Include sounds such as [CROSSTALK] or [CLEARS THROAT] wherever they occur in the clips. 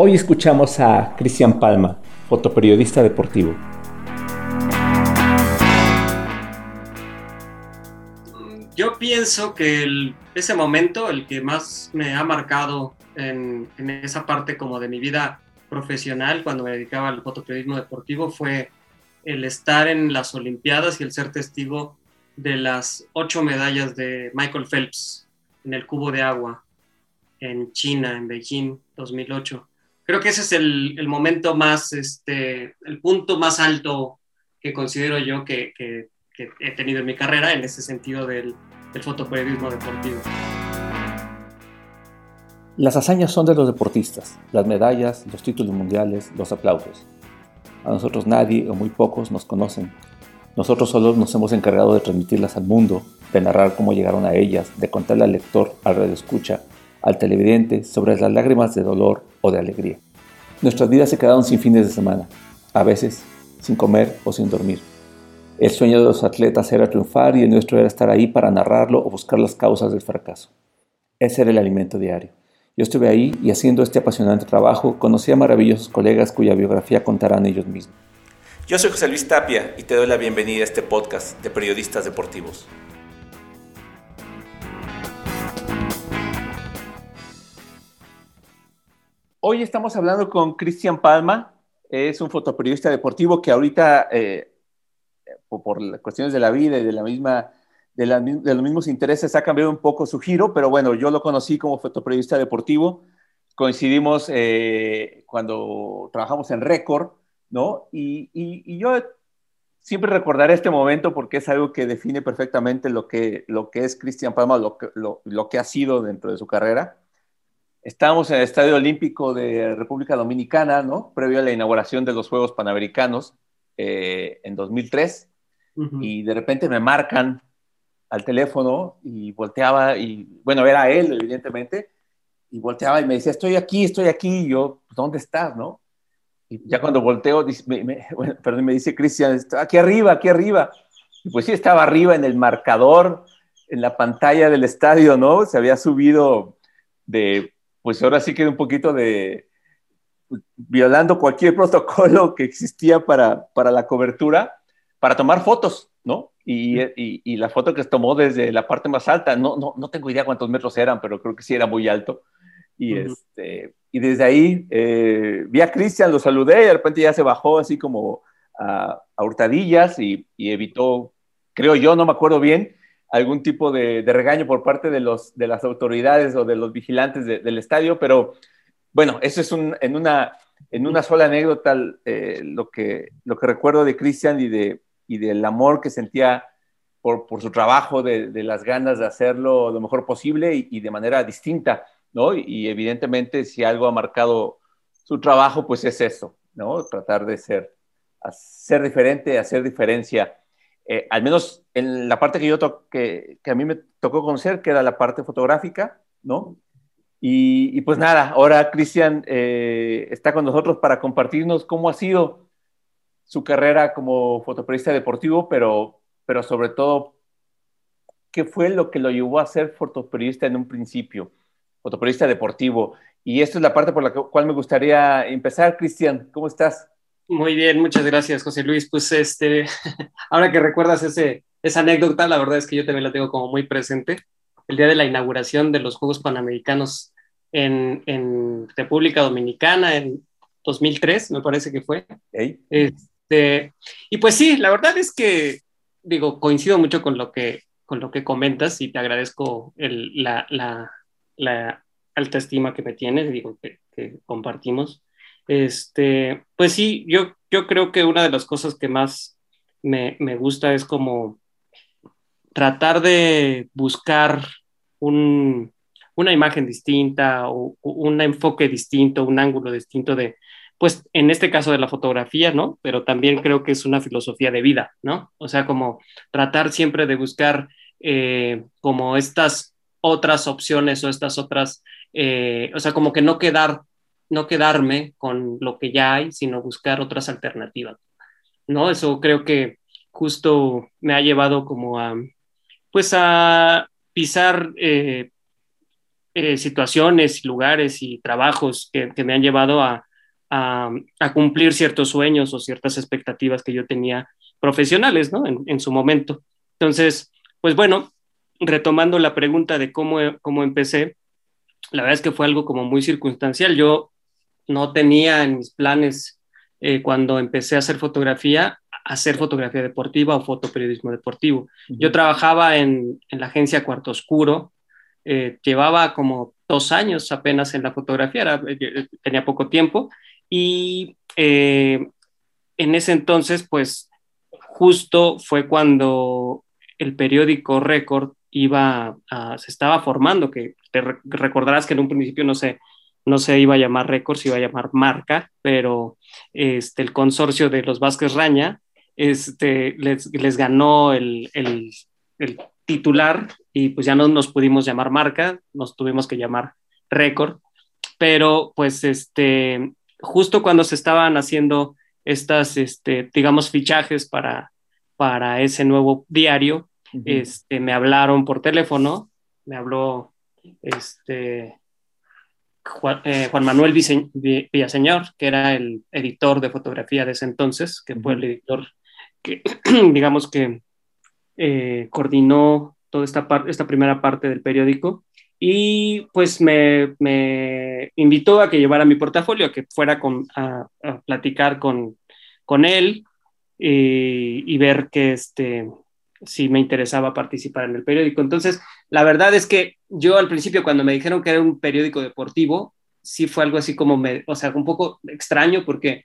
Hoy escuchamos a Cristian Palma, fotoperiodista deportivo. Yo pienso que ese momento, el que más me ha marcado en, en, esa parte como de mi vida profesional, cuando me dedicaba al fotoperiodismo deportivo, fue el estar en las Olimpiadas y el ser testigo de las ocho medallas de Michael Phelps en el cubo de agua en China, en Beijing 2008. Creo que ese es el, momento más, este, el punto más alto que considero yo que, he tenido en mi carrera en ese sentido del, del fotoperiodismo deportivo. Las hazañas son de los deportistas, las medallas, los títulos mundiales, los aplausos. A nosotros nadie o muy pocos nos conocen. Nosotros solos nos hemos encargado de transmitirlas al mundo, de narrar cómo llegaron a ellas, de contarle al lector, al radioescucha, al televidente sobre las lágrimas de dolor o de alegría. Nuestras vidas se quedaron sin fines de semana, a veces sin comer o sin dormir. El sueño de los atletas era triunfar y el nuestro era estar ahí para narrarlo o buscar las causas del fracaso. Ese era el alimento diario. Yo estuve ahí y haciendo este apasionante trabajo conocí a maravillosos colegas cuya biografía contarán ellos mismos. Yo soy José Luis Tapia y te doy la bienvenida a este podcast de periodistas deportivos. Hoy estamos hablando con Cristian Palma, es un fotoperiodista deportivo que ahorita, eh, por cuestiones de la vida y de, la misma, de, los mismos intereses, ha cambiado un poco su giro, pero bueno, yo lo conocí como fotoperiodista deportivo, coincidimos eh, cuando trabajamos en Récord, ¿no? Y, yo siempre recordaré este momento porque es algo que define perfectamente lo que, es Cristian Palma, lo que ha sido dentro de su carrera Estábamos en el Estadio Olímpico de República Dominicana, ¿no? Previo a la inauguración de los Juegos Panamericanos eh, en 2003. Uh -huh. Y de repente me marcan al teléfono y volteaba, y bueno, era él, evidentemente, y volteaba y me decía, estoy aquí, estoy aquí. Y yo, ¿dónde estás, no? Y ya cuando volteo, dice, me, me, [LAUGHS] bueno, perdón, me dice Cristian, aquí arriba, aquí arriba. Y pues sí, estaba arriba en el marcador, en la pantalla del estadio, ¿no? Se había subido de pues ahora sí queda un poquito de violando cualquier [LAUGHS] protocolo que existía para, para la cobertura, para tomar fotos, ¿no? Y, y, y, la foto que se tomó desde la parte más alta, no, no, no tengo idea cuántos metros eran, pero creo que sí era muy alto. Y, uh -huh. este, y desde ahí eh, vi a Cristian, lo saludé y de repente ya se bajó así como a, a hurtadillas y, y, evitó, creo yo, no me acuerdo bien, algún tipo de, regaño por parte de, las autoridades o de los vigilantes de, del estadio, pero bueno, eso es un, en, una, en una sola anécdota eh, lo, que, lo que recuerdo de Cristian y, de, y del amor que sentía por, por su trabajo, de, las ganas de hacerlo lo mejor posible y, de manera distinta, ¿no? Y, evidentemente si algo ha marcado su trabajo, pues es eso, ¿no? Tratar de ser, ser diferente, hacer diferencia eh, al menos en la parte que yo que, que, a mí me tocó conocer, que era la parte fotográfica, ¿no? Y, pues nada, ahora Cristian eh, está con nosotros para compartirnos cómo ha sido su carrera como fotoperiodista deportivo, pero, pero sobre todo, qué fue lo que lo llevó a ser fotoperiodista en un principio, fotoperiodista deportivo. Y esta es la parte por la cual me gustaría empezar. Cristian, ¿cómo estás? Muy bien, muchas gracias, José Luis. Pues este, [LAUGHS] ahora que recuerdas ese, esa anécdota, la verdad es que yo también la tengo como muy presente. El día de la inauguración de los Juegos Panamericanos en, en República Dominicana en 2003, me parece que fue. Este, y pues sí, la verdad es que, digo, coincido mucho con lo que, con lo que comentas y te agradezco el, la, la, la, alta estima que me tienes, digo, que, que compartimos. Este, pues sí, yo, yo creo que una de las cosas que más me, me gusta es como tratar de buscar un, una imagen distinta o un enfoque distinto, un ángulo distinto de, pues en este caso de la fotografía, ¿no? Pero también creo que es una filosofía de vida, ¿no? O sea, como tratar siempre de buscar eh, como estas otras opciones o estas otras, eh, o sea, como que no quedar no quedarme con lo que ya hay, sino buscar otras alternativas. ¿No? Eso creo que justo me ha llevado como a, pues a pisar eh, eh, situaciones, lugares y trabajos que, me han llevado a, cumplir ciertos sueños o ciertas expectativas que yo tenía profesionales, ¿no? En, su momento. Entonces, pues bueno, retomando la pregunta de cómo, cómo empecé, la verdad es que fue algo como muy circunstancial. Yo no tenía en mis planes eh, cuando empecé a hacer fotografía, hacer fotografía deportiva o fotoperiodismo deportivo. Yo trabajaba en, en, la agencia Cuarto Oscuro, eh, llevaba como dos años apenas en la fotografía, eh, tenía poco tiempo y en ese entonces, pues justo fue cuando el periódico Record iba se estaba formando, que te recordarás que en un principio no se, no se iba a llamar Record, se iba a llamar Marca, pero este, el consorcio de los Vázquez Raña este, les, les ganó el, el, el, titular y pues ya no nos pudimos llamar Marca, nos tuvimos que llamar Record, pero pues este, justo cuando se estaban haciendo estas, este, digamos, fichajes para, para ese nuevo diario, este, me hablaron por teléfono, me habló este, Juan, eh, Manuel Villaseñor, que era el editor de fotografía de ese entonces, que fue el editor que, [CLEARS THROAT] digamos que eh, coordinó toda esta, esta primera parte del periódico y pues me, me, invitó a que llevara mi portafolio, a que fuera con, a, platicar con, con él y, y ver que este, si me interesaba participar en el periódico. Entonces, la verdad es que yo al principio cuando me dijeron que era un periódico deportivo, sí fue algo así como, me, o sea, un poco extraño porque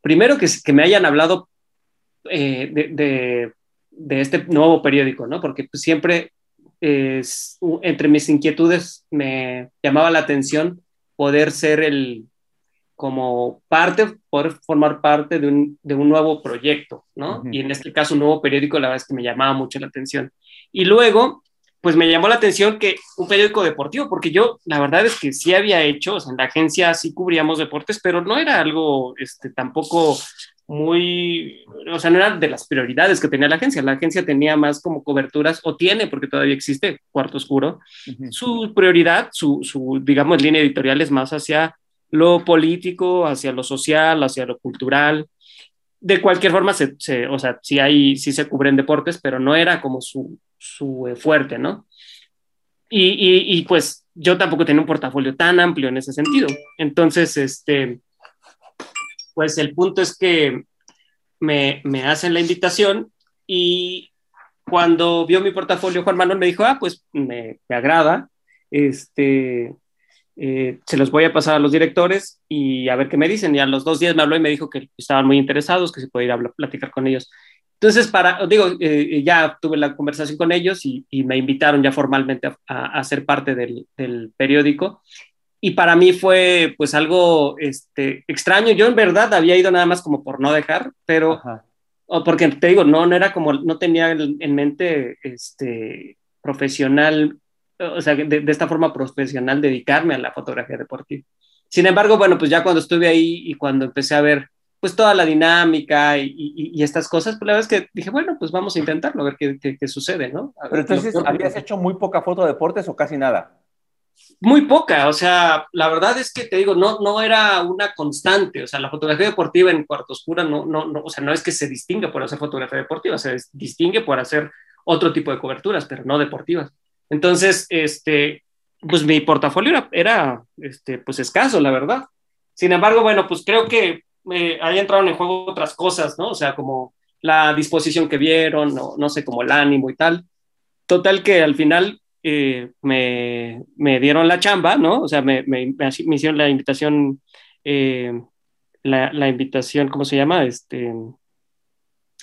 primero que, que me hayan hablado eh, de, de, este nuevo periódico, ¿no? Porque pues, siempre entre mis inquietudes me llamaba la atención poder ser el, como parte, poder formar parte de un, de un nuevo proyecto, ¿no? Y en este caso, un nuevo periódico, la verdad es que me llamaba mucho la atención. Y luego, pues me llamó la atención que un periódico deportivo, porque yo, la verdad es que sí había hecho, o sea, en la agencia sí cubríamos deportes, pero no era algo, este, tampoco muy, o sea, no era de las prioridades que tenía la agencia. La agencia tenía más como coberturas, o tiene, porque todavía existe Cuarto Oscuro. Su prioridad, su, su, digamos, línea editorial es más hacia lo político, hacia lo social, hacia lo cultural. De cualquier forma, se, o sea, sí, hay, sí se cubren deportes, pero no era como su, su eh, fuerte, ¿no? Y, y, pues yo tampoco tenía un portafolio tan amplio en ese sentido. Entonces, este, pues el punto es que me, me hacen la invitación y cuando vio mi portafolio, Juan Manuel me dijo, ah, pues me, me agrada, este, eh, se los voy a pasar a los directores y a ver qué me dicen. Y a los dos días me habló y me dijo que estaban muy interesados, que se podía ir platicar con ellos. Entonces, para, digo, eh, ya tuve la conversación con ellos y, me invitaron ya formalmente a, ser parte del, periódico. Y para mí fue pues algo este, extraño. Yo en verdad había ido nada más como por no dejar, pero, o porque te digo, no, no era como, no tenía en mente este, profesional o sea, de, esta forma profesional, dedicarme a la fotografía deportiva. Sin embargo, bueno, pues ya cuando estuve ahí y cuando empecé a ver pues toda la dinámica y, y, estas cosas, pues la verdad es que dije, bueno, pues vamos a intentarlo, a ver qué, qué, sucede, ¿no? Pero entonces, ¿habías hecho muy poca foto de deportes o casi nada? Muy poca, o sea, la verdad es que te digo, no, no era una constante, o sea, la fotografía deportiva en Cuarto Oscura no, no, no, o sea, no es que se distinga por hacer fotografía deportiva, se distingue por hacer otro tipo de coberturas, pero no deportivas. Entonces, este, pues mi portafolio era, este, pues escaso, la verdad. Sin embargo, bueno, pues creo que eh, ahí entraron en juego otras cosas, ¿no? O sea, como la disposición que vieron, no, no sé, como el ánimo y tal. Total que al final eh, me, me, dieron la chamba, ¿no? O sea, me, me, me hicieron la invitación, eh, la, la, invitación, ¿cómo se llama? Este,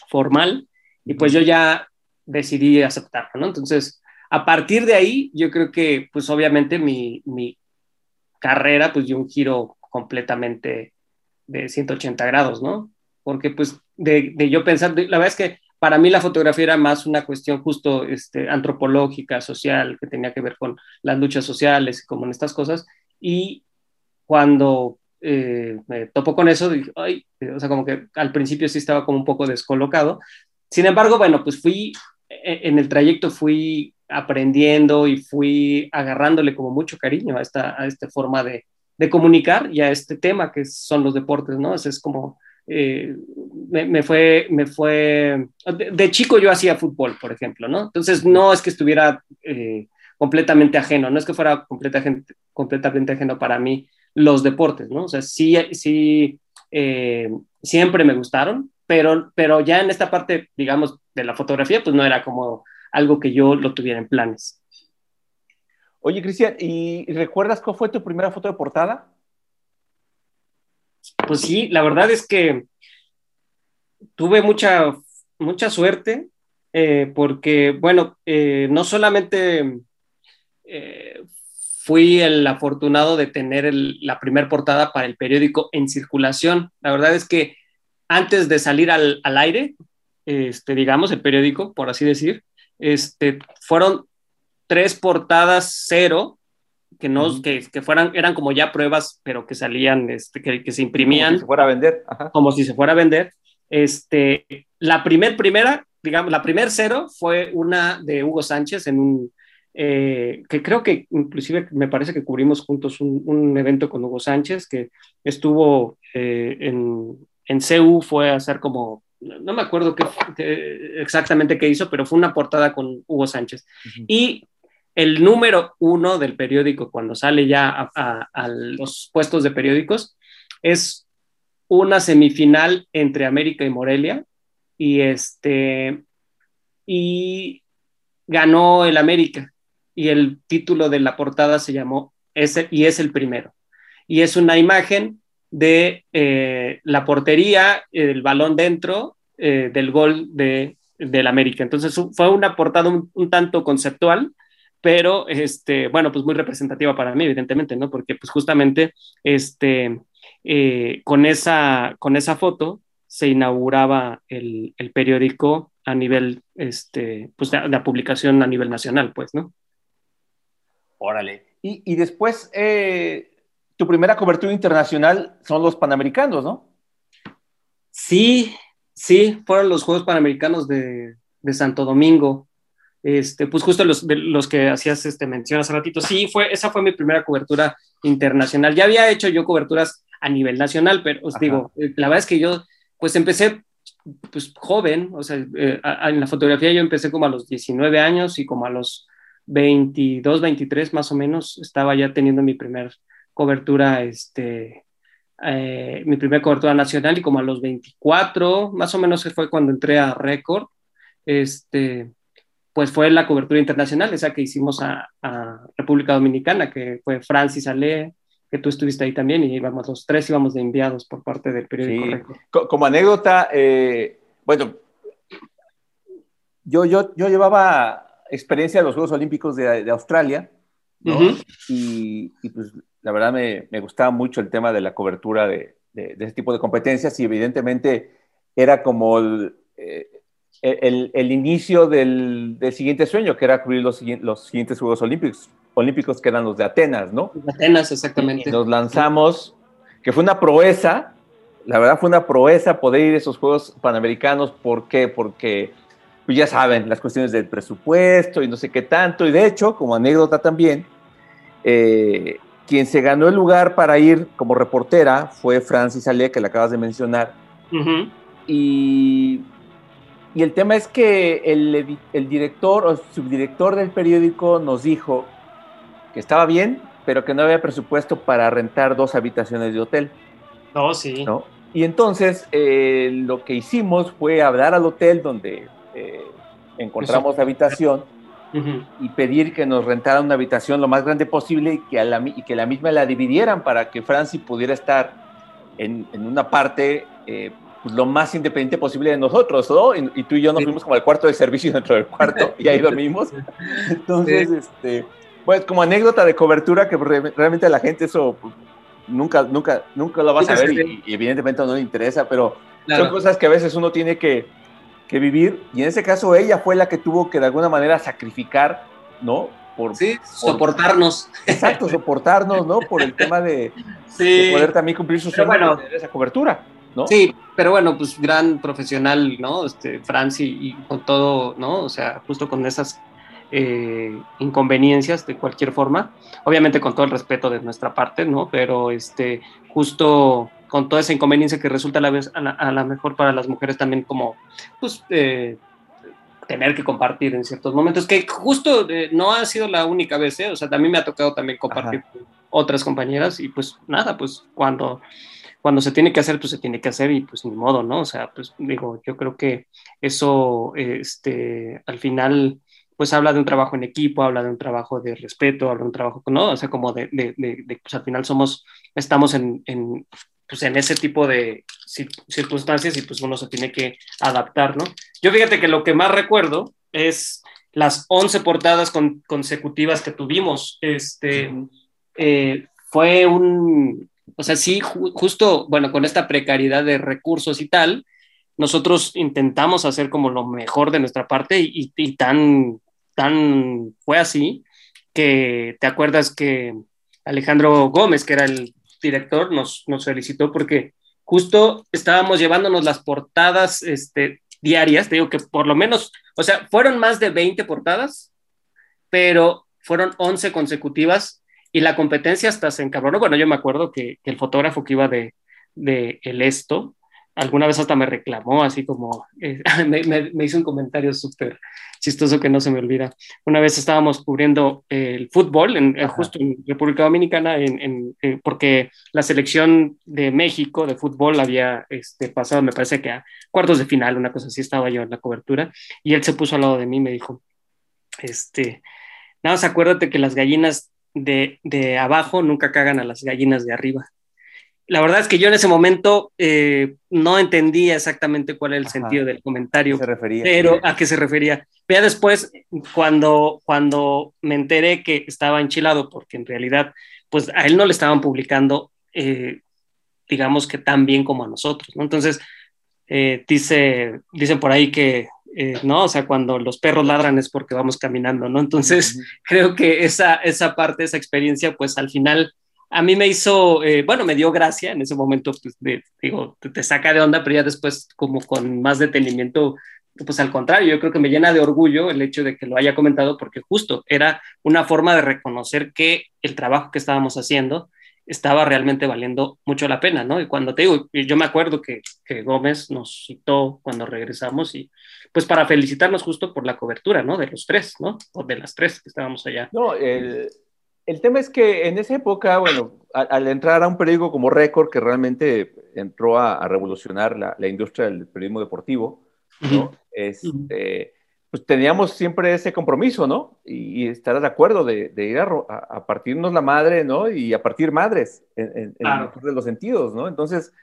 formal. Y pues yo ya decidí aceptarlo, ¿no? Entonces, a partir de ahí, yo creo que, pues obviamente mi, mi carrera, pues dio un giro completamente de 180 grados, ¿no? Porque pues de, yo pensar, la verdad es que para mí la fotografía era más una cuestión justo este, antropológica, social, que tenía que ver con las luchas sociales, como en estas cosas. Y cuando eh, me topo con eso, dije, ay, o sea, como que al principio sí estaba como un poco descolocado. Sin embargo, bueno, pues fui, e, en el trayecto fui aprendiendo y fui agarrándole como mucho cariño a esta, a esta forma de, de comunicar y a este tema que son los deportes, ¿no? Es, es como, eh, me, fue, me fue, de, de, chico yo hacía fútbol, por ejemplo, ¿no? Entonces no es que estuviera eh, completamente ajeno, no es que fuera completamente, completamente ajeno para mí los deportes, ¿no? O sea, sí, sí, eh, siempre me gustaron, pero, pero ya en esta parte, digamos, de la fotografía, pues no era como algo que yo lo tuviera en planes. Oye, Cristian, ¿y recuerdas cuál fue tu primera foto de portada? Pues sí, la verdad es que tuve mucha, mucha suerte eh, porque, bueno, eh, no solamente eh, fui el afortunado de tener la primera portada para el periódico en circulación. La verdad es que antes de salir al, al aire, este, digamos, el periódico, por así decir, este, fueron tres portadas cero, que, no, uh -huh. que, que, fueran, eran como ya pruebas, pero que salían, este, que, que se imprimían. Como si se fuera a vender. Ajá. Como si se fuera a vender. Este, la primer primera, digamos, la primer cero fue una de Hugo Sánchez en un, eh, que creo que inclusive me parece que cubrimos juntos un, un evento con Hugo Sánchez, que estuvo eh, en, en CEU, fue a hacer como no me acuerdo qué, qué, exactamente qué hizo, pero fue una portada con Hugo Sánchez. Uh -huh. Y el número uno del periódico, cuando sale ya a, los puestos de periódicos, es una semifinal entre América y Morelia. Y este. Y ganó el América. Y el título de la portada se llamó ese, y es el primero. Y es una imagen de eh, la portería, el balón dentro eh, del gol de, del América. Entonces fue una portada un, tanto conceptual, pero este, bueno, pues muy representativa para mí, evidentemente, ¿no? Porque pues justamente este, eh, con, esa, con esa foto se inauguraba el, el periódico a nivel, este, pues de, la publicación a nivel nacional, pues, ¿no? Órale. Y, y después, eh, tu primera cobertura internacional son los Panamericanos, ¿no? Sí, sí, fueron los Juegos Panamericanos de, de Santo Domingo. Este, pues justo los, los que hacías este, mención hace ratito. Sí, fue, esa fue mi primera cobertura internacional. Ya había hecho yo coberturas a nivel nacional, pero os Ajá. digo, eh, la verdad es que yo pues empecé pues joven, o sea, eh, a, a, en la fotografía yo empecé como a los 19 años y como a los 22, 23 más o menos estaba ya teniendo mi primer cobertura, este, eh, mi primera cobertura nacional y como a los 24, más o menos fue cuando entré a Record, este, pues fue la cobertura internacional, esa que hicimos a, a República Dominicana, que fue Francis Ale, que tú estuviste ahí también, y íbamos los tres, íbamos de enviados por parte del periódico sí. Como anécdota, eh, bueno, yo, yo, yo llevaba experiencia de los Juegos Olímpicos de, de Australia, ¿no? uh -huh. y, y, pues la verdad me, me, gustaba mucho el tema de la cobertura de, de, de ese tipo de competencias y evidentemente era como el, eh, el, el inicio del, del, siguiente sueño, que era cubrir los, los siguientes Juegos Olímpicos, Olímpicos, que eran los de Atenas, ¿no? Atenas, exactamente. Y nos lanzamos, que fue una proeza, la verdad fue una proeza poder ir a esos Juegos Panamericanos, ¿por qué? Porque, pues ya saben, las cuestiones del presupuesto y no sé qué tanto, y de hecho, como anécdota también, eh, quien se ganó el lugar para ir como reportera fue Francis Ale, que la acabas de mencionar. Uh -huh. y, y, el tema es que el, el, director o subdirector del periódico nos dijo que estaba bien, pero que no había presupuesto para rentar dos habitaciones de hotel. Oh, sí. ¿no? Y entonces eh, lo que hicimos fue hablar al hotel donde eh, encontramos Eso. habitación uh -huh. y pedir que nos rentaran una habitación lo más grande posible y que, la, y que la misma la dividieran para que Franci pudiera estar en, en una parte eh, lo más independiente posible de nosotros, ¿no? Y, y, tú y yo nos sí. fuimos como al cuarto de servicio dentro del cuarto y ahí [LAUGHS] dormimos. Entonces, sí. este, pues como anécdota de cobertura que realmente a la gente eso pues, nunca, nunca, nunca lo vas a ver y, y, evidentemente no le interesa, pero claro. son cosas que a veces uno tiene que, que vivir y en ese caso ella fue la que tuvo que de alguna manera sacrificar, ¿no? Por, sí, por, soportarnos. Exacto, soportarnos, ¿no? Por el tema de, [LAUGHS] sí. de poder también cumplir su sueño bueno, de esa cobertura, ¿no? Sí, pero bueno, pues gran profesional, ¿no? Este, Franci y con todo, ¿no? O sea, justo con esas eh, inconveniencias de cualquier forma, obviamente con todo el respeto de nuestra parte, ¿no? Pero este, justo con toda esa inconveniencia que resulta a la vez a la, mejor para las mujeres también como, pues, eh, tener que compartir en ciertos momentos, que justo eh, no ha sido la única vez, ¿eh? o sea, también me ha tocado también compartir con otras compañeras y pues nada, pues cuando, cuando se tiene que hacer, pues se tiene que hacer y pues ni modo, ¿no? O sea, pues digo, yo creo que eso, este, al final, pues habla de un trabajo en equipo, habla de un trabajo de respeto, habla de un trabajo, ¿no? O sea, como de, de, de, pues al final somos, estamos en, en pues en ese tipo de circunstancias y pues uno se tiene que adaptar, ¿no? Yo fíjate que lo que más recuerdo es las 11 portadas consecutivas que tuvimos. Este, eh, fue un, o sea, sí, justo, bueno, con esta precariedad de recursos y tal, nosotros intentamos hacer como lo mejor de nuestra parte y, tan, tan fue así que te acuerdas que Alejandro Gómez, que era el director nos, nos felicitó porque justo estábamos llevándonos las portadas este, diarias, te digo que por lo menos, o sea, fueron más de 20 portadas, pero fueron 11 consecutivas y la competencia hasta se encabronó. Bueno, yo me acuerdo que, el fotógrafo que iba de, de El Esto, alguna vez hasta me reclamó, así como, eh, [LAUGHS] me, hizo un comentario súper chistoso que no se me olvida. Una vez estábamos cubriendo el fútbol, en, justo en República Dominicana, en, eh, porque la selección de México de fútbol había este, pasado, me parece que a cuartos de final, una cosa así, estaba yo en la cobertura, y él se puso al lado de mí y me dijo, este, nada más acuérdate que las gallinas de, de abajo nunca cagan a las gallinas de arriba la verdad es que yo en ese momento eh, no entendía exactamente cuál era el sentido del comentario, pero a qué se refería. Pero después, cuando, cuando me enteré que estaba enchilado, porque en realidad, pues a él no le estaban publicando, eh, digamos que tan bien como a nosotros, ¿no? Entonces, eh, dice, dicen por ahí que, ¿no? O sea, cuando los perros ladran es porque vamos caminando, ¿no? Entonces, creo que esa, esa parte, esa experiencia, pues al final a mí me hizo, eh, bueno, me dio gracia en ese momento, pues, digo, te, saca de onda, pero ya después como con más detenimiento, pues al contrario, yo creo que me llena de orgullo el hecho de que lo haya comentado porque justo era una forma de reconocer que el trabajo que estábamos haciendo estaba realmente valiendo mucho la pena, ¿no? Y cuando te digo, yo me acuerdo que, que Gómez nos citó cuando regresamos y pues para felicitarnos justo por la cobertura, ¿no? De los tres, ¿no? O de las tres que estábamos allá. No, el, el tema es que en esa época, bueno, al, entrar a un periódico como Récord, que realmente entró a, revolucionar la, industria del periodismo deportivo, ¿no? este, pues teníamos siempre ese compromiso, ¿no? Y, estar de acuerdo de, ir a, partirnos la madre, ¿no? Y a partir madres, en, de los sentidos, ¿no? Entonces,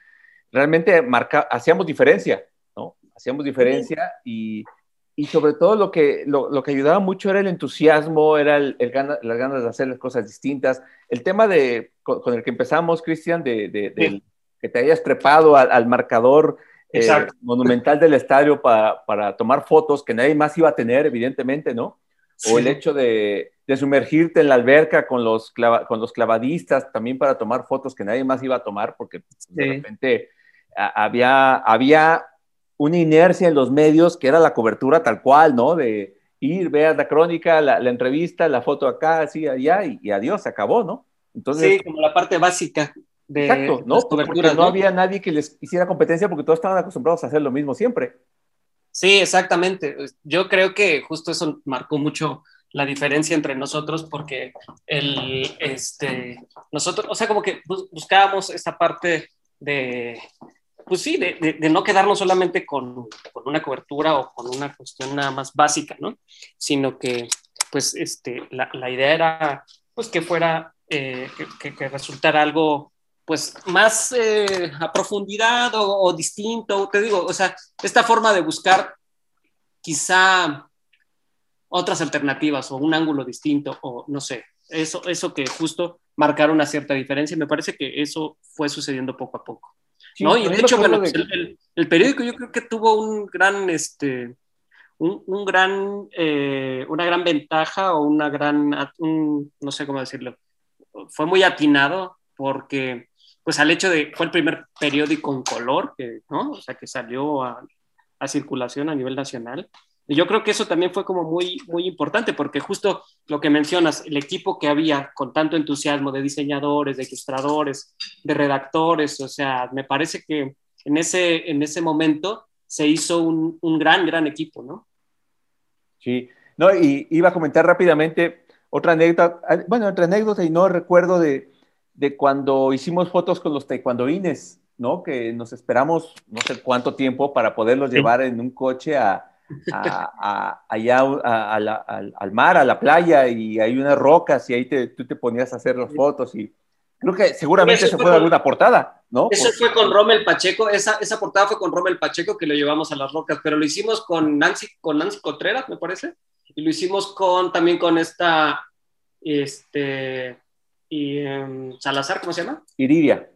realmente marca, hacíamos diferencia, ¿no? Hacíamos diferencia y y sobre todo lo que, lo, que ayudaba mucho era el entusiasmo, era el, las ganas de hacer las cosas distintas. El tema de, con, el que empezamos, Cristian, de, que te hayas trepado al, marcador eh, monumental del estadio para, para, tomar fotos que nadie más iba a tener, evidentemente, ¿no? O el hecho de, sumergirte en la alberca con los, con los clavadistas también para tomar fotos que nadie más iba a tomar, porque de repente había, había una inercia en los medios que era la cobertura tal cual, ¿no? De ir, ver la crónica, la, entrevista, la foto acá, así, allá, y, adiós, se acabó, ¿no? Entonces, sí, como la parte básica de exacto, ¿no? Porque ¿no? había nadie que les hiciera competencia porque todos estaban acostumbrados a hacer lo mismo siempre. Sí, exactamente. Yo creo que justo eso marcó mucho la diferencia entre nosotros porque el, este, nosotros, o sea, como que buscábamos esta parte de, pues sí, de, de, no quedarnos solamente con, con, una cobertura o con una cuestión nada más básica, ¿no? Sino que, pues, este, la, la idea era, pues, que fuera, eh, que, que, resultara algo, pues, más eh, a profundidad o, o, distinto, te digo, o sea, esta forma de buscar quizá otras alternativas o un ángulo distinto o no sé, eso, eso que justo marcar una cierta diferencia, me parece que eso fue sucediendo poco a poco. ¿no? Y de hecho, bueno, pues, el, periódico yo creo que tuvo un gran, este, un, gran, eh, una gran ventaja o una gran, no sé cómo decirlo, fue muy atinado porque, pues al hecho de, fue el primer periódico en color, que, ¿no? O sea, que salió a, a circulación a nivel nacional. yo creo que eso también fue como muy, muy importante, porque justo lo que mencionas, el equipo que había con tanto entusiasmo de diseñadores, de ilustradores, de redactores, o sea, me parece que en ese, en ese momento se hizo un, un gran, gran equipo, ¿no? Sí, no, y iba a comentar rápidamente otra anécdota, ah, bueno, otra anécdota y no recuerdo de, de cuando hicimos fotos con los taekwondoines, ¿no? Que nos esperamos no sé cuánto tiempo para poderlos llevar en un coche a, a, allá al, mar, a la playa, y hay unas rocas y ahí te, tú te ponías a hacer las fotos y creo que seguramente se fue alguna portada, ¿no? Eso fue con Rommel Pacheco, esa, esa portada fue con Rommel Pacheco que lo llevamos a las rocas, pero lo hicimos con Nancy, con Nancy Contreras, me parece, y lo hicimos con, también con esta, este, y, em, Salazar, ¿cómo se llama? Iridia.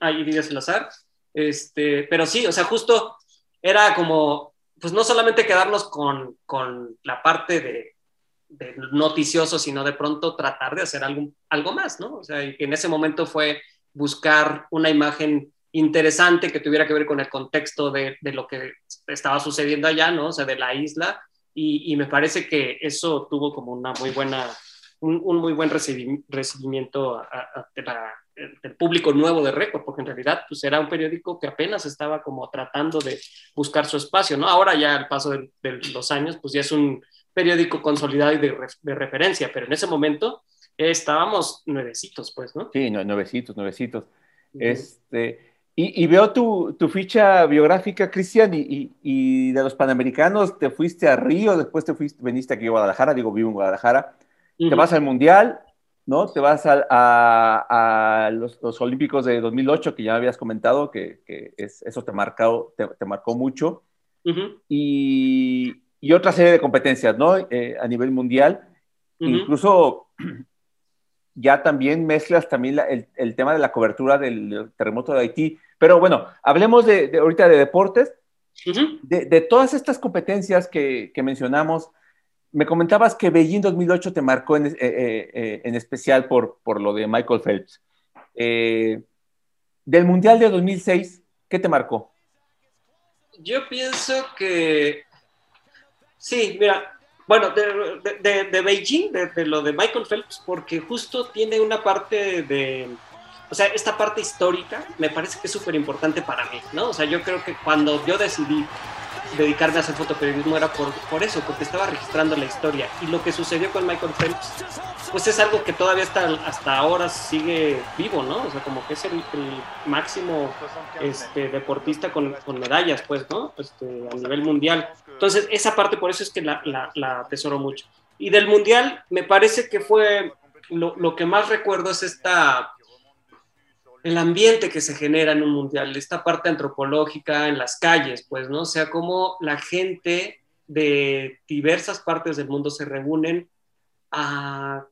Ah, Iridia Salazar, este, pero sí, o sea, justo era como pues no solamente quedarnos con, con la parte de, noticioso, sino de pronto tratar de hacer algo, algo más, ¿no? O sea, y que en ese momento fue buscar una imagen interesante que tuviera que ver con el contexto de, de lo que estaba sucediendo allá, ¿no? O sea, de la isla, y, y me parece que eso tuvo como una muy buena, un, un muy buen recibimiento a, a, a, el público nuevo de Récord, porque en realidad pues era un periódico que apenas estaba como tratando de buscar su espacio, ¿no? Ahora ya al paso de, los años pues ya es un periódico consolidado y de, referencia, pero en ese momento estábamos nuevecitos, pues, ¿no? Sí, nuevecitos, nuevecitos. Este, y, veo tu, tu, ficha biográfica, Cristian, y, y, de los Panamericanos te fuiste a Río, después te fuiste, veniste aquí a Guadalajara, digo, vivo en Guadalajara, te vas al Mundial, ¿no? Te vas a, los, Olímpicos de 2008, que ya habías comentado, que, eso te, marcado, te, marcó mucho, y, otra serie de competencias, ¿no? Eh, a nivel mundial. Incluso [CLEARS THROAT] ya también mezclas también el, tema de la cobertura del terremoto de Haití. Pero bueno, hablemos de, ahorita de deportes. de, todas estas competencias que, que mencionamos, me comentabas que Beijing 2008 te marcó en, eh, eh, eh, en especial por, por, lo de Michael Phelps. del Mundial de 2006, ¿qué te marcó? Yo pienso que sí, mira, bueno, de, de, Beijing, de, lo de Michael Phelps, porque justo tiene una parte de, o sea, esta parte histórica me parece que es súper importante para mí, ¿no? O sea, yo creo que cuando yo decidí dedicarme a hacer fotoperiodismo era por, por eso, porque estaba registrando la historia. Y lo que sucedió con Michael Phelps, pues es algo que todavía hasta, hasta ahora sigue vivo, ¿no? O sea, como que es el, máximo este, deportista con, con, medallas, pues, ¿no? Este, a nivel mundial. Entonces, esa parte por eso es que la, la, la atesoro mucho. Y del mundial, me parece que fue lo, lo que más recuerdo es esta el ambiente que se genera en un mundial, esta parte antropológica en las calles, pues, ¿no? O sea, cómo la gente de diversas partes del mundo se reúnen a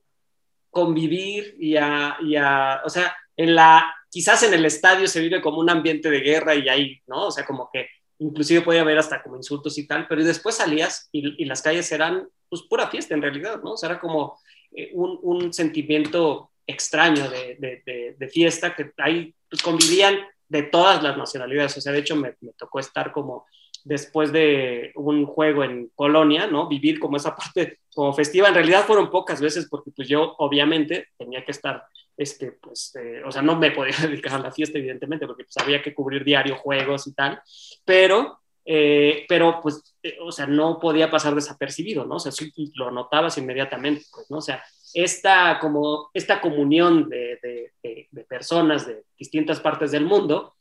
convivir y a, y a, o sea, en la, quizás en el estadio se vive como un ambiente de guerra y ahí, ¿no? O sea, como que inclusive puede haber hasta como insultos y tal, pero después salías y, las calles eran, pues, pura fiesta en realidad, ¿no? O sea, era como eh, un sentimiento extraño de, de, fiesta, que ahí pues, convivían de todas las nacionalidades. O sea, de hecho me, me, tocó estar como después de un juego en Colonia, ¿no? Vivir como esa [LAUGHS] parte como festiva. En realidad fueron pocas veces porque pues yo obviamente tenía que estar, este, pues, eh, o sea, no me podía [LAUGHS] dedicar a la fiesta evidentemente porque pues había que cubrir diario juegos y tal, pero eh, pero pues, eh, o sea, no podía pasar desapercibido, ¿no? O sea, sí, lo notabas inmediatamente, pues, ¿no? O sea, esta, como, esta comunión de, de, personas de distintas partes del mundo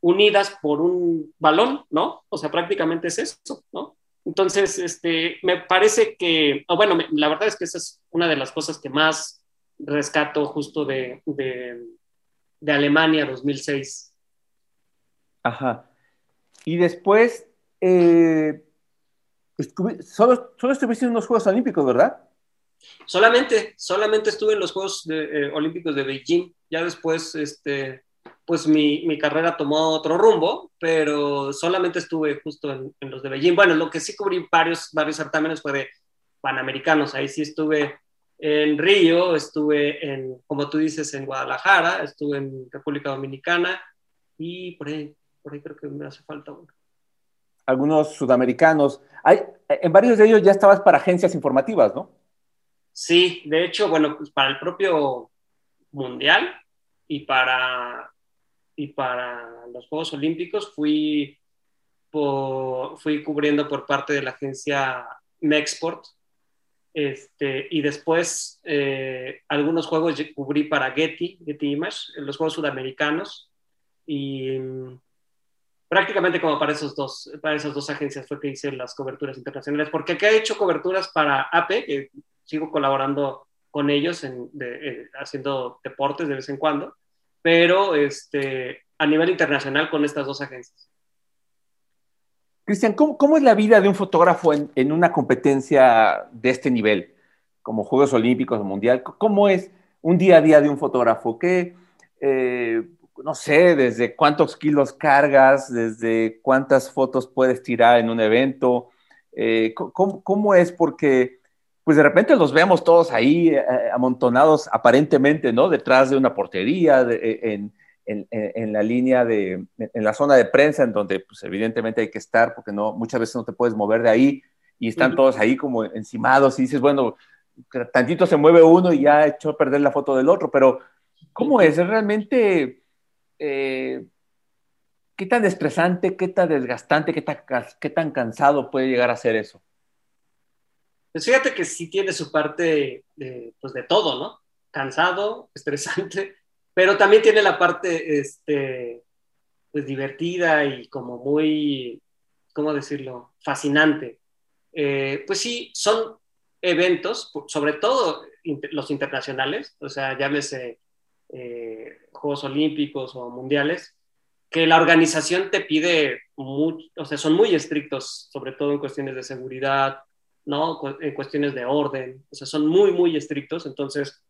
unidas por un balón, ¿no? O sea, prácticamente es eso, ¿no? Entonces, este, me parece que, bueno, la verdad es que esa es una de las cosas que más rescato justo de, de, de Alemania 2006. Ajá. Y después, eh, solo, solo estuviste en unos Juegos Olímpicos, ¿verdad? Solamente, solamente estuve en los Juegos eh, Olímpicos de Beijing. Ya después, este, pues mi, mi, carrera tomó otro rumbo, pero solamente estuve justo en, los de Beijing. Bueno, lo que sí cubrí varios, varios certámenes fue de Panamericanos. Ahí sí estuve en Río, estuve en, como tú dices, en Guadalajara, estuve en República Dominicana y por ahí, por ahí creo que me hace falta uno. algunos sudamericanos. Hay, en varios de ellos ya estabas para agencias informativas, ¿no? Sí, de hecho, bueno, pues para el propio Mundial y para, y para los Juegos Olímpicos fui, fui cubriendo por parte de la agencia Mexport. Este, y después eh, algunos juegos cubrí para Getty, Getty Image, los Juegos Sudamericanos. Y mm, prácticamente como para, esos dos, para esas dos agencias fue que hice las coberturas internacionales. Porque acá he hecho coberturas para AP, que sigo colaborando con ellos en, eh, haciendo deportes de vez en cuando, pero este, a nivel internacional con estas dos agencias. Cristian, ¿cómo, es la vida de un fotógrafo en, una competencia de este nivel, como Juegos Olímpicos o Mundial? ¿Cómo es un día a día de un fotógrafo? ¿Qué, eh, no sé, desde cuántos kilos cargas, desde cuántas fotos puedes tirar en un evento? Eh, ¿cómo, ¿cómo, es? Porque pues de repente los vemos todos ahí eh, eh, amontonados aparentemente, ¿no? Detrás de una portería, eh, en, en, en, la línea de, en la zona de prensa, en donde pues evidentemente hay que estar porque no, muchas veces no te puedes mover de ahí y están todos ahí como encimados y dices, bueno, tantito se mueve uno y ya echó a perder la foto del otro, pero ¿cómo es? ¿Es realmente... ¿Qué tan estresante, qué tan desgastante, qué tan, qué tan cansado puede llegar a ser eso? Pues fíjate que sí tiene su parte de, pues de todo, ¿no? Cansado, [LAUGHS] estresante, pero también tiene la parte, este, pues divertida y como muy, ¿cómo decirlo? Fascinante. Eh, pues sí, son eventos, sobre todo los internacionales, o sea, llámese eh, Juegos Olímpicos o Mundiales, que la organización te pide, mucho, o sea, son muy estrictos, sobre todo en cuestiones de seguridad, ¿no? En cuestiones de orden, o sea, son muy, muy estrictos, entonces,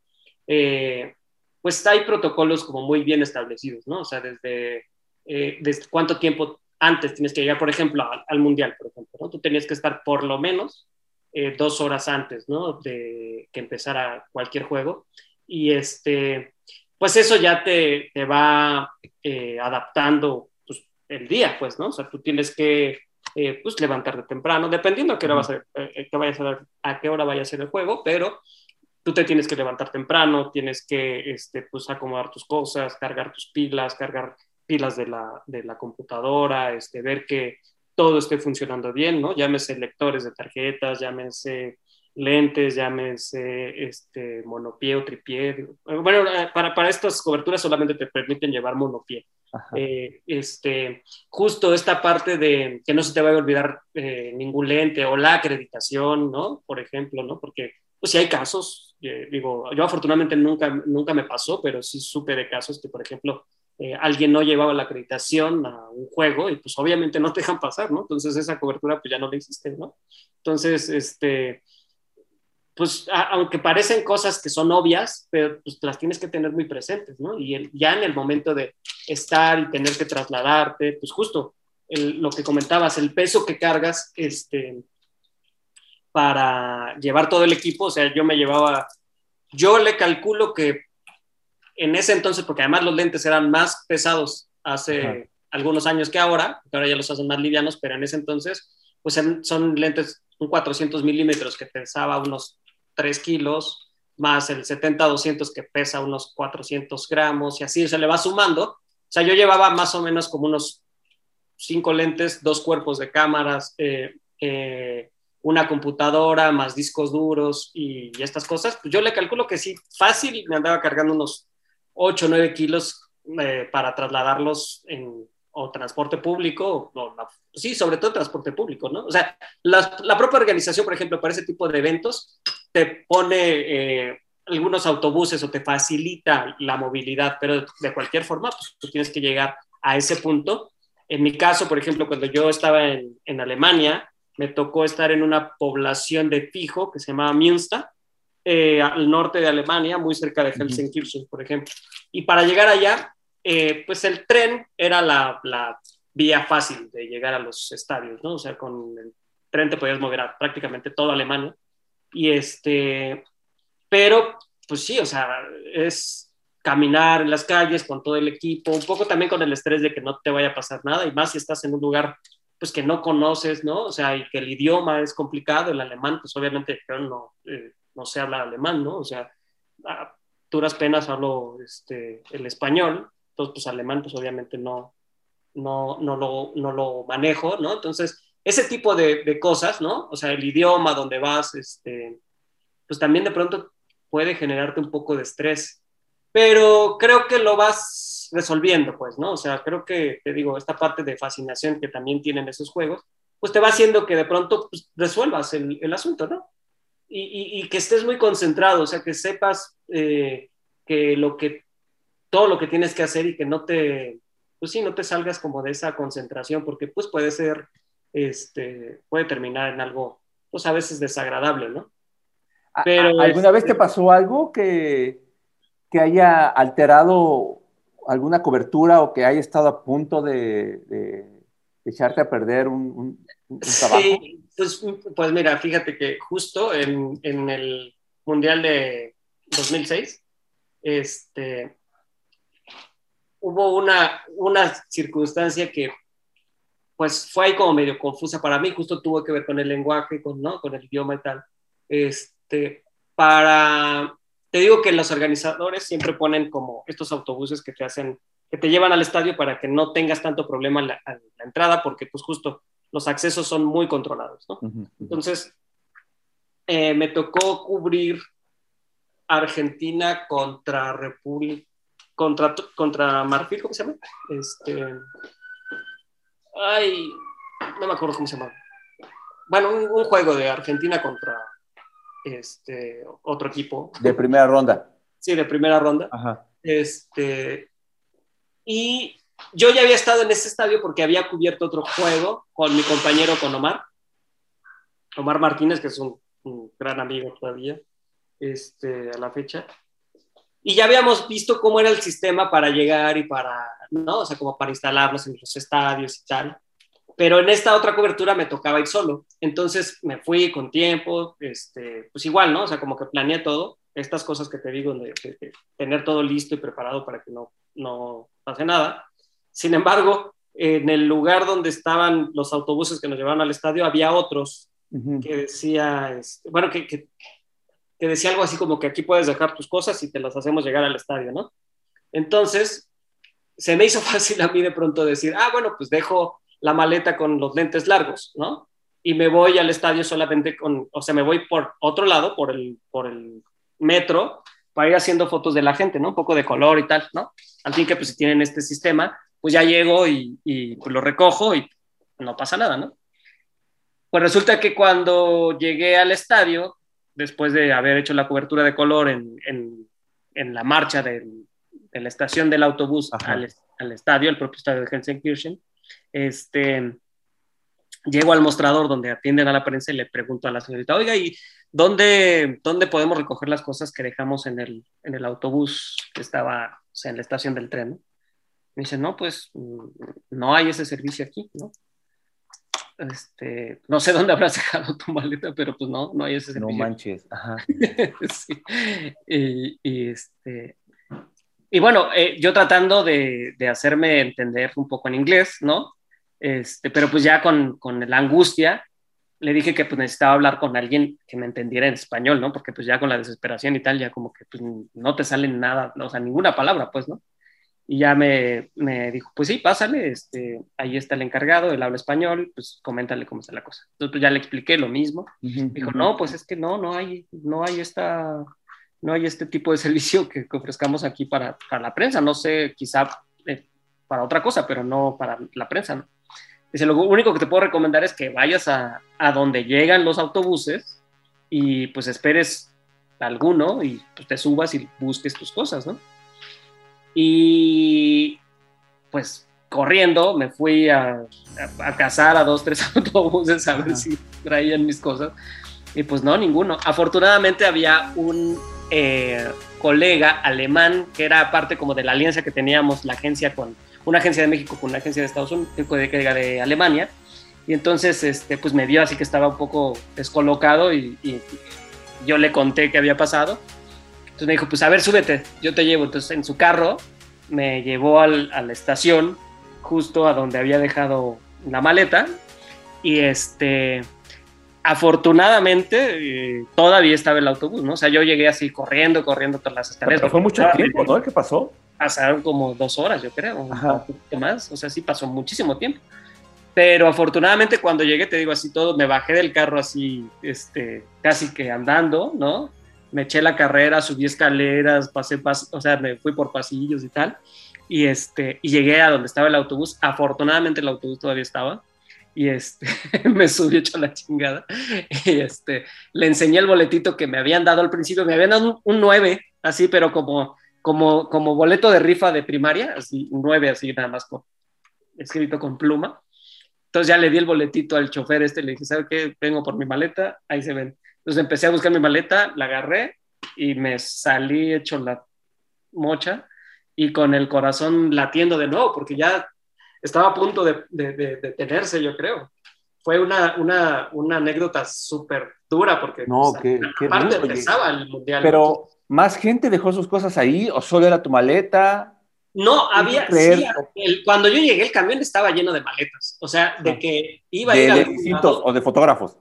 eh, pues hay protocolos como muy bien establecidos, ¿no? O sea, desde, eh, desde cuánto tiempo antes tienes que llegar, por ejemplo, al, Mundial, por ejemplo, ¿no? Tú tenías que estar por lo menos eh, dos horas antes, ¿no? De que empezara cualquier juego. Y este, pues eso ya te, te va adaptando pues, el día, pues, ¿no? O sea, tú tienes que eh, pues levantarte temprano, dependiendo a qué hora, vas a, eh, eh, vayas a, a qué hora vaya a ser el juego, pero tú te tienes que levantar temprano, tienes que este, pues, acomodar tus cosas, cargar tus pilas, cargar pilas de la, de la computadora, este, ver que todo esté funcionando bien, ¿no? Llámese lectores de tarjetas, llámese lentes, llámese este, monopié o tripié. Bueno, para, para estas coberturas solamente te permiten llevar monopié. Eh, este, justo esta parte de que no se te vaya a olvidar eh, ningún lente o la acreditación, ¿no? Por ejemplo, ¿no? Porque, pues si hay casos, eh, digo, yo afortunadamente nunca, nunca me pasó, pero sí supe de casos que, por ejemplo, alguien no llevaba la acreditación a un juego y pues obviamente no te dejan pasar, ¿no? Entonces esa cobertura pues ya no le existe, ¿no? Entonces, este, pues aunque parecen cosas que son obvias, pero pues las tienes que tener muy presentes, ¿no? Y ya en el momento de estar y tener que trasladarte, pues justo lo que comentabas, el peso que cargas este, para llevar todo el equipo, o sea, yo me llevaba, yo le calculo que en ese entonces, porque además los lentes eran más pesados hace algunos años que ahora, que ahora ya los hacen más livianos, pero en ese entonces, pues son lentes un 400 milímetros que pesaba unos 3 kilos, más el 70-200 que pesa unos 400 gramos y así se le va sumando. O sea, yo llevaba más o menos como unos cinco lentes, dos cuerpos de cámaras, eh, eh, una computadora, más discos duros y, estas cosas. Pues yo le calculo que sí, fácil, me andaba cargando unos 8 o 9 kilos eh, para trasladarlos en o transporte público, o, sí, sobre todo transporte público, ¿no? O sea, la, la, propia organización, por ejemplo, para ese tipo de eventos, te pone eh, algunos autobuses o te facilita la movilidad, pero de cualquier forma, pues tú tienes que llegar a ese punto. En mi caso, por ejemplo, cuando yo estaba en, en Alemania, me tocó estar en una población de fijo que se llamaba Münster, eh, al norte de Alemania, muy cerca de Helsinki, por ejemplo. Y para llegar allá, eh, pues el tren era la, vía fácil de llegar a los estadios, ¿no? O sea, con el tren te podías mover a prácticamente toda Alemania. Y este, pero pues sí, o sea, es caminar en las calles con todo el equipo, un poco también con el estrés de que no te vaya a pasar nada, y más si estás en un lugar pues que no conoces, ¿no? O sea, y que el idioma es complicado, el alemán, pues obviamente yo no, eh, no sé hablar alemán, ¿no? O sea, a duras penas hablo este, el español, entonces pues alemán pues obviamente no, no, no, lo, no lo manejo, ¿no? Entonces, ese tipo de, de, cosas, ¿no? O sea, el idioma donde vas, este, pues también de pronto puede generarte un poco de estrés, pero creo que lo vas resolviendo, pues, ¿no? O sea, creo que, te digo, esta parte de fascinación que también tienen esos juegos, pues te va haciendo que de pronto pues, resuelvas el, el, asunto, ¿no? Y, y, que estés muy concentrado, o sea, que sepas eh, que lo que, todo lo que tienes que hacer y que no te, pues sí, no te salgas como de esa concentración, porque pues puede ser, este, puede terminar en algo, pues a veces desagradable, ¿no? Pero, ¿Alguna vez te este pasó algo que, que haya alterado alguna cobertura o que haya estado a punto de, de, echarte a perder un, un, un trabajo? Sí, pues, pues, mira, fíjate que justo en, en, el Mundial de 2006, este, hubo una, una circunstancia que pues fue ahí como medio confusa para mí, justo tuvo que ver con el lenguaje, con, ¿no? con el idioma y tal. Este, para, te digo que los organizadores siempre ponen como estos autobuses que te hacen, que te llevan al estadio para que no tengas tanto problema la, entrada, porque pues justo los accesos son muy controlados, ¿no? Uh -huh. Entonces, eh, me tocó cubrir Argentina contra República, contra, contra Marfil, ¿cómo se llama? Este, ay, no me acuerdo cómo se llama. Bueno, un, un juego de Argentina contra este, otro equipo. De primera ronda. Sí, de primera ronda. Ajá. Este, y yo ya había estado en ese estadio porque había cubierto otro juego con mi compañero, con Omar. Omar Martínez, que es un, un gran amigo todavía, este, a la fecha. Y ya habíamos visto cómo era el sistema para llegar y para, ¿no? O sea, como para instalarlos en los estadios y tal pero en esta otra cobertura me tocaba ir solo. Entonces me fui con tiempo, este, pues igual, ¿no? O sea, como que planeé todo, estas cosas que te digo, de, de, de tener todo listo y preparado para que no, no pase nada. Sin embargo, en el lugar donde estaban los autobuses que nos llevaban al estadio, había otros uh -huh. que decía, este, bueno, que, que, que decía algo así como que aquí puedes dejar tus cosas y te las hacemos llegar al estadio, ¿no? Entonces, se me hizo [LAUGHS] fácil a mí de pronto decir, ah, bueno, pues dejo la maleta con los lentes largos, ¿no? Y me voy al estadio solamente con, o sea, me voy por otro lado, por el, por el metro, para ir haciendo fotos de la gente, ¿no? Un poco de color y tal, ¿no? Al fin que pues si tienen este sistema, pues ya llego y, y pues, lo recojo y no pasa nada, ¿no? Pues resulta que cuando llegué al estadio, después de haber hecho la cobertura de color en, en, en la marcha de, de, la estación del autobús al, al, estadio, el propio estadio de Helsenkirchen, este, llego al mostrador donde atienden a la prensa y le pregunto a la señorita, oiga, ¿y dónde, dónde podemos recoger las cosas que dejamos en el, en el autobús que estaba o sea, en la estación del tren? Me dice, no, pues mm, no hay ese servicio aquí, ¿no? Este, no sé dónde habrás [LAUGHS] dejado tu maleta, pero pues no, no hay ese servicio. No manches, ajá. [LAUGHS] sí. y, y, este, y bueno, eh, yo tratando de, de, hacerme entender un poco en inglés, ¿no? Este, pero pues ya con, con, la angustia, le dije que pues necesitaba hablar con alguien que me entendiera en español, ¿no? Porque pues ya con la desesperación y tal, ya como que pues, no te sale nada, o sea, ninguna palabra, pues, ¿no? Y ya me, me dijo, pues sí, pásale, este, ahí está el encargado, él habla español, pues coméntale cómo está la cosa. Entonces pues ya le expliqué lo mismo. Uh -huh. Dijo, no, pues es que no, no hay, no hay esta no hay este tipo de [LAUGHS] servicio que, que ofrezcamos aquí para, para, la prensa. No sé, quizá eh, para otra cosa, pero no para la prensa. ¿no? Dice, lo único que te puedo recomendar es que vayas a, a donde llegan los autobuses y pues esperes alguno y pues, te subas y busques tus cosas, ¿no? Y pues corriendo me fui a, a, a cazar a dos, tres [LAUGHS] autobuses a ver si traían mis cosas. Y pues no, ninguno. Afortunadamente había un eh, colega alemán que era parte como de la alianza que teníamos la agencia con una agencia de México con una agencia de Estados Unidos, de, de Alemania. Y entonces, este, pues me vio así que estaba un poco descolocado y, y, yo le conté qué había pasado. Entonces me dijo, pues a ver, súbete, yo te llevo. Entonces en su carro me llevó al, a la estación, justo a donde había dejado la maleta. y este, afortunadamente eh, todavía estaba el autobús, ¿no? O sea, yo llegué así corriendo, corriendo todas las escaleras. Pero fue mucho tiempo, ¿no? ¿Qué pasó? Pasaron como dos horas, yo creo, un poquito más. O sea, sí pasó muchísimo tiempo. Pero afortunadamente cuando llegué, te digo así todo, me bajé del carro así, este, casi que andando, ¿no? Me eché la carrera, subí escaleras, pasé, pas o sea, me fui por pasillos y tal. Y, este, y llegué a donde estaba el autobús. Afortunadamente el autobús todavía estaba y este, [LAUGHS] me subí hecho la chingada y este, le enseñé el boletito que me habían dado al principio, me habían dado un, 9, así, pero como, como, como boleto de rifa de primaria, así, un 9, así nada más con, escrito con pluma. Entonces ya le di el boletito al chofer este, le dije, ¿sabe qué? Vengo por mi maleta, ahí se ven. Entonces empecé a buscar mi maleta, la agarré y me salí hecho la mocha y con el corazón latiendo de nuevo, porque ya estaba a punto de, detenerse, yo creo. Fue una, una, una anécdota súper dura porque no, que, aparte empezaba el mundial. Pero, ¿más gente dejó sus cosas ahí o solo era tu maleta? No, había, cuando yo llegué el camión estaba lleno de maletas, o sea, de que iba a ir a... distintos o de fotógrafos.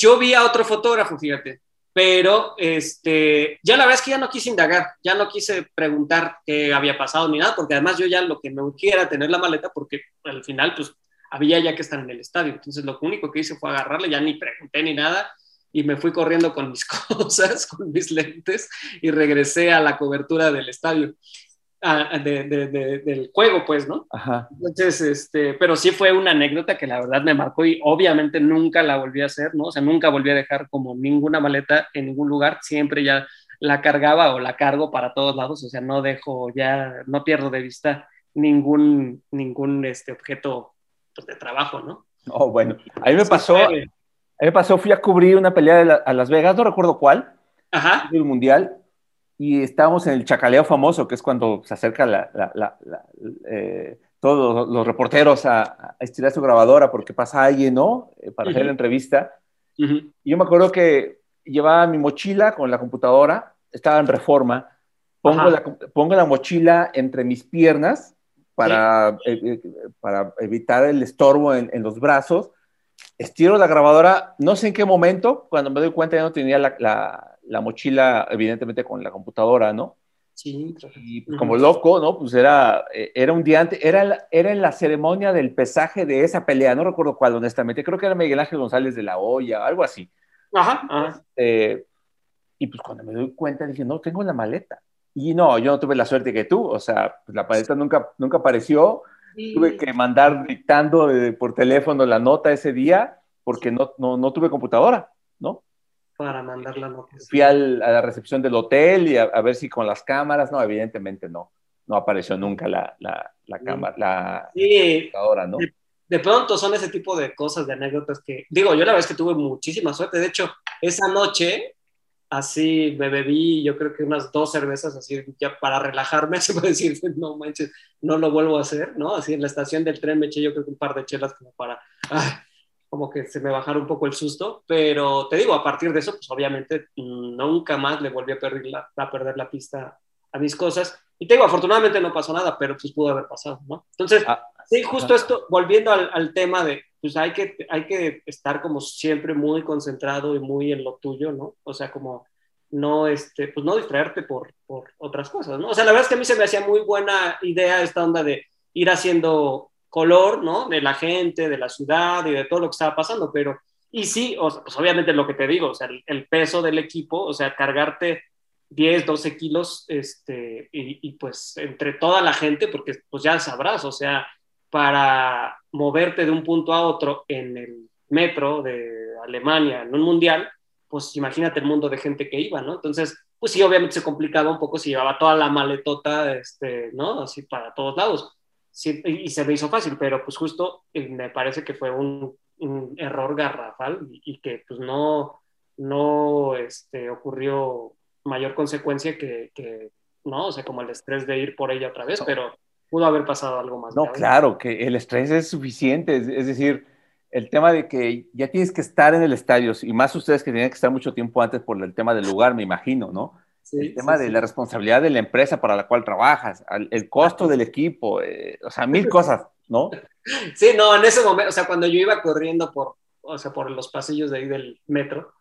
Yo vi a otro fotógrafo, fíjate, pero este, ya la verdad es que ya no quise indagar, ya no quise preguntar qué había pasado ni nada, porque además yo ya lo que me quiera tener la maleta, porque al final pues había ya que estar en el estadio, entonces lo único que hice fue agarrarle, ya ni pregunté ni nada, y me fui corriendo con mis [LAUGHS] cosas, con mis lentes, y regresé a la cobertura del estadio del juego, pues, ¿no? Ajá. Entonces, este, pero sí fue una anécdota que la verdad me marcó y obviamente nunca la volví a hacer, ¿no? O sea, nunca volví a dejar como ninguna maleta en ningún lugar, siempre ya la cargaba o la cargo para todos lados, o sea, no dejo ya, no pierdo de vista ningún, ningún este, objeto pues, de trabajo, ¿no? Oh, bueno, a mí me pasó, a mí me pasó, fui a cubrir una pelea a Las Vegas, no recuerdo cuál, Ajá. el mundial, y estábamos en el chacaleo famoso, que es cuando se acerca eh, todos los reporteros a, estirar su grabadora porque pasa alguien, ¿no? Eh, para hacer la entrevista. Y yo me acuerdo que llevaba mi mochila con la computadora, estaba en reforma, pongo, la, pongo la, mochila entre mis piernas para, eh, para evitar el estorbo en, en, los brazos, estiro la grabadora, no sé en qué momento, cuando me doy cuenta ya no tenía la, la mochila, evidentemente, con la computadora, ¿no? Sí. Y pues, como loco, ¿no? Pues era, eh, era un día antes, era, era en la ceremonia del pesaje de esa pelea, no recuerdo cuál, honestamente, creo que era Miguel Ángel González de la Hoya, algo así. Ajá, este, y pues cuando me doy cuenta dije, no, tengo la maleta. Y no, yo no tuve la suerte que tú, o sea, pues, la maleta nunca, nunca apareció, tuve que mandar dictando por teléfono la nota ese día porque no, no, no tuve computadora. Para mandar la nota. Fui a la recepción del hotel y a, ver si con las cámaras, no, evidentemente no, no apareció nunca la, la, la cámara, la sí, ¿no? De, pronto son ese tipo de cosas, de anécdotas que, digo, yo la verdad es que tuve muchísima suerte, de hecho, esa noche, así me bebí, yo creo que unas dos cervezas, así ya para relajarme, [LAUGHS] se puede decir, no manches, no lo vuelvo a hacer, ¿no? Así en la estación del tren me eché yo creo que un par de chelas como para como que se me bajara un poco el susto, pero te digo, a partir de eso, pues obviamente nunca más le volví a perder la, a perder la pista a mis cosas. Y te digo, afortunadamente no pasó nada, pero pues pudo haber pasado, ¿no? Entonces, ah, sí, justo esto, volviendo al, al, tema de, pues hay que, hay que estar como siempre muy concentrado y muy en lo tuyo, ¿no? O sea, como no, este, pues no distraerte por, por otras cosas, ¿no? O sea, la verdad es que a mí se me hacía muy buena idea esta onda de ir haciendo color, ¿no? De la gente, de la ciudad y de todo lo que estaba pasando, pero, y sí, pues obviamente lo que te digo, o sea, el, peso del equipo, o sea, cargarte 10, 12 kilos, este, y, pues entre toda la gente, porque pues ya sabrás, o sea, para moverte de un punto a otro en el metro de Alemania, en un mundial, pues imagínate el mundo de gente que iba, ¿no? Entonces, pues sí, obviamente se complicaba un poco si llevaba toda la maletota, este, ¿no? Así para todos lados y se me hizo fácil, pero pues justo eh, me parece que fue un, error garrafal y, que pues no, no este, ocurrió mayor consecuencia que, que, no, o sea, como el estrés de ir por ella otra vez, pero pudo haber pasado algo más. No, claro, que el estrés es suficiente, es, decir, el tema de que ya tienes que estar en el estadio, y más ustedes que tienen que estar mucho tiempo antes por el tema del lugar, me imagino, ¿no? El tema de la responsabilidad de la empresa para la cual trabajas, el costo del equipo, eh, o sea, mil cosas, ¿no? [LAUGHS] Sí, no, en ese momento, o sea, cuando yo iba corriendo por, o sea, por los pasillos de ahí del metro,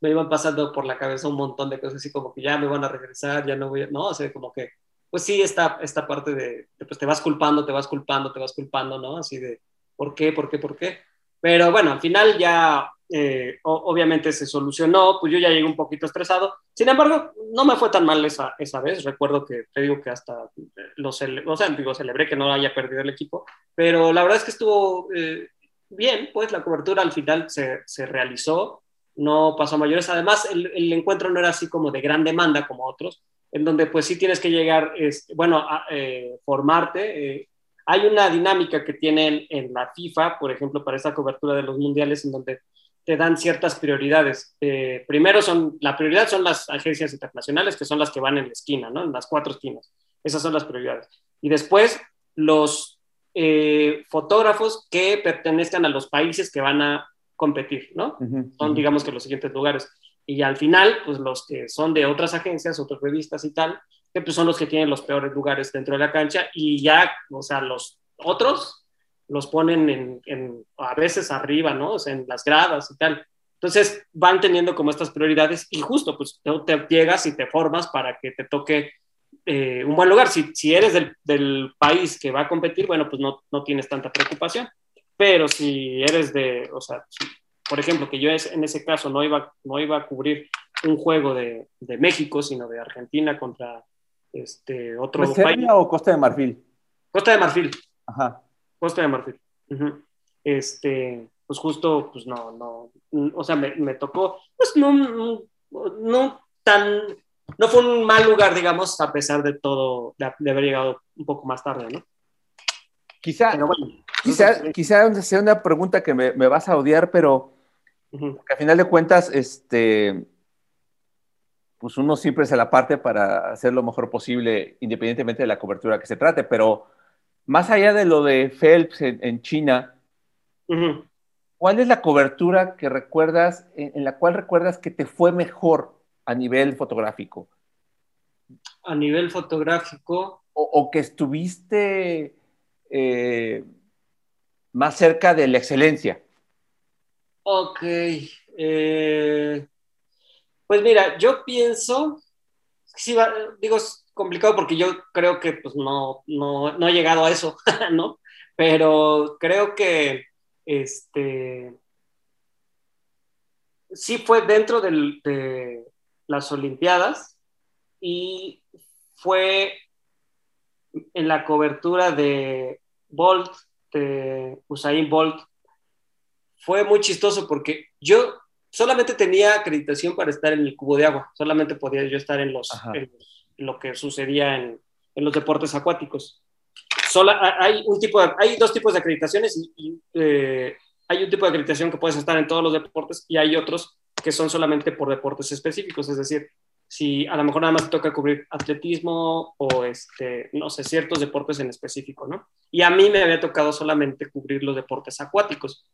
me iban pasando por la cabeza un montón de cosas así como que ya me van a regresar, ya no voy a, no, o sea, como que, pues sí, esta, esta parte de, de, pues te vas culpando, te vas culpando, te vas culpando, ¿no? Así de, ¿por qué, por qué, por qué? Pero bueno, al final ya eh, obviamente se solucionó, pues yo ya llegué un poquito estresado. Sin embargo, no me fue tan mal esa, esa vez. Recuerdo que te digo que hasta lo cele o digo, celebré que no haya perdido el equipo, pero la verdad es que estuvo eh, bien, pues la cobertura al final se, se, realizó, no pasó a mayores. Además, el, encuentro no era así como de gran demanda como otros, en donde pues sí tienes que llegar, es, bueno, a eh, formarte. Eh, hay una dinámica que tienen en la FIFA, por ejemplo, para esta cobertura de los mundiales, en donde te dan ciertas prioridades. Eh, primero son, la prioridad son las agencias internacionales, que son las que van en la esquina, ¿no? En las cuatro esquinas. Esas son las prioridades. Y después los eh, fotógrafos que pertenezcan a los países que van a competir, ¿no? Uh -huh. Son, digamos que los siguientes lugares. Y al final, pues los que son de otras agencias, otras revistas y tal, que pues son los que tienen los peores lugares dentro de la cancha y ya, o sea, los otros los ponen en, en, a veces arriba, ¿no? O sea, en las gradas y tal. Entonces van teniendo como estas prioridades y justo pues te, te llegas y te formas para que te toque eh, un buen lugar. Si, si eres del, del, país que va a competir, bueno, pues no, no, tienes tanta preocupación. Pero si eres de, o sea, si, por ejemplo, que yo es, en ese caso no iba, no iba a cubrir un juego de, de México, sino de Argentina contra este otro país. o Costa de Marfil? Costa de Marfil. Ajá. Costa de Marfil. Uh -huh. Este, pues justo, pues no, no, o sea, me, me tocó, pues no, no, no, tan, no fue un mal lugar, digamos, a pesar de todo, de, de haber llegado un poco más tarde, ¿no? Quizá, bueno, quizá, entonces, quizá sea una pregunta que me, me vas a odiar, pero uh -huh. a final de cuentas, este, pues uno siempre se la parte para hacer lo mejor posible, independientemente de la cobertura que se trate, pero más allá de lo de Phelps en, en China, uh -huh. ¿cuál es la cobertura que recuerdas, en, en, la cual recuerdas que te fue mejor a nivel fotográfico? A nivel fotográfico. O, o que estuviste eh, más cerca de la excelencia. Ok. Eh, pues mira, yo pienso, sí, digo, es complicado porque yo creo que pues no, no, no he llegado a eso, [LAUGHS] ¿no? Pero creo que este sí fue dentro del, de las Olimpiadas y fue en la cobertura de Bolt, de Usain Bolt. Fue muy chistoso porque yo solamente tenía acreditación para estar en el cubo de agua, solamente podía yo estar en, los, en lo que sucedía en, en los deportes acuáticos. Solo, hay, un tipo de, hay dos tipos de acreditaciones y eh, hay un tipo de acreditación que puedes estar en todos los deportes y hay otros que son solamente por deportes específicos, es decir, si a lo mejor nada más te toca cubrir atletismo o, este, no sé, ciertos deportes en específico, ¿no? Y a mí me había tocado solamente cubrir los deportes acuáticos.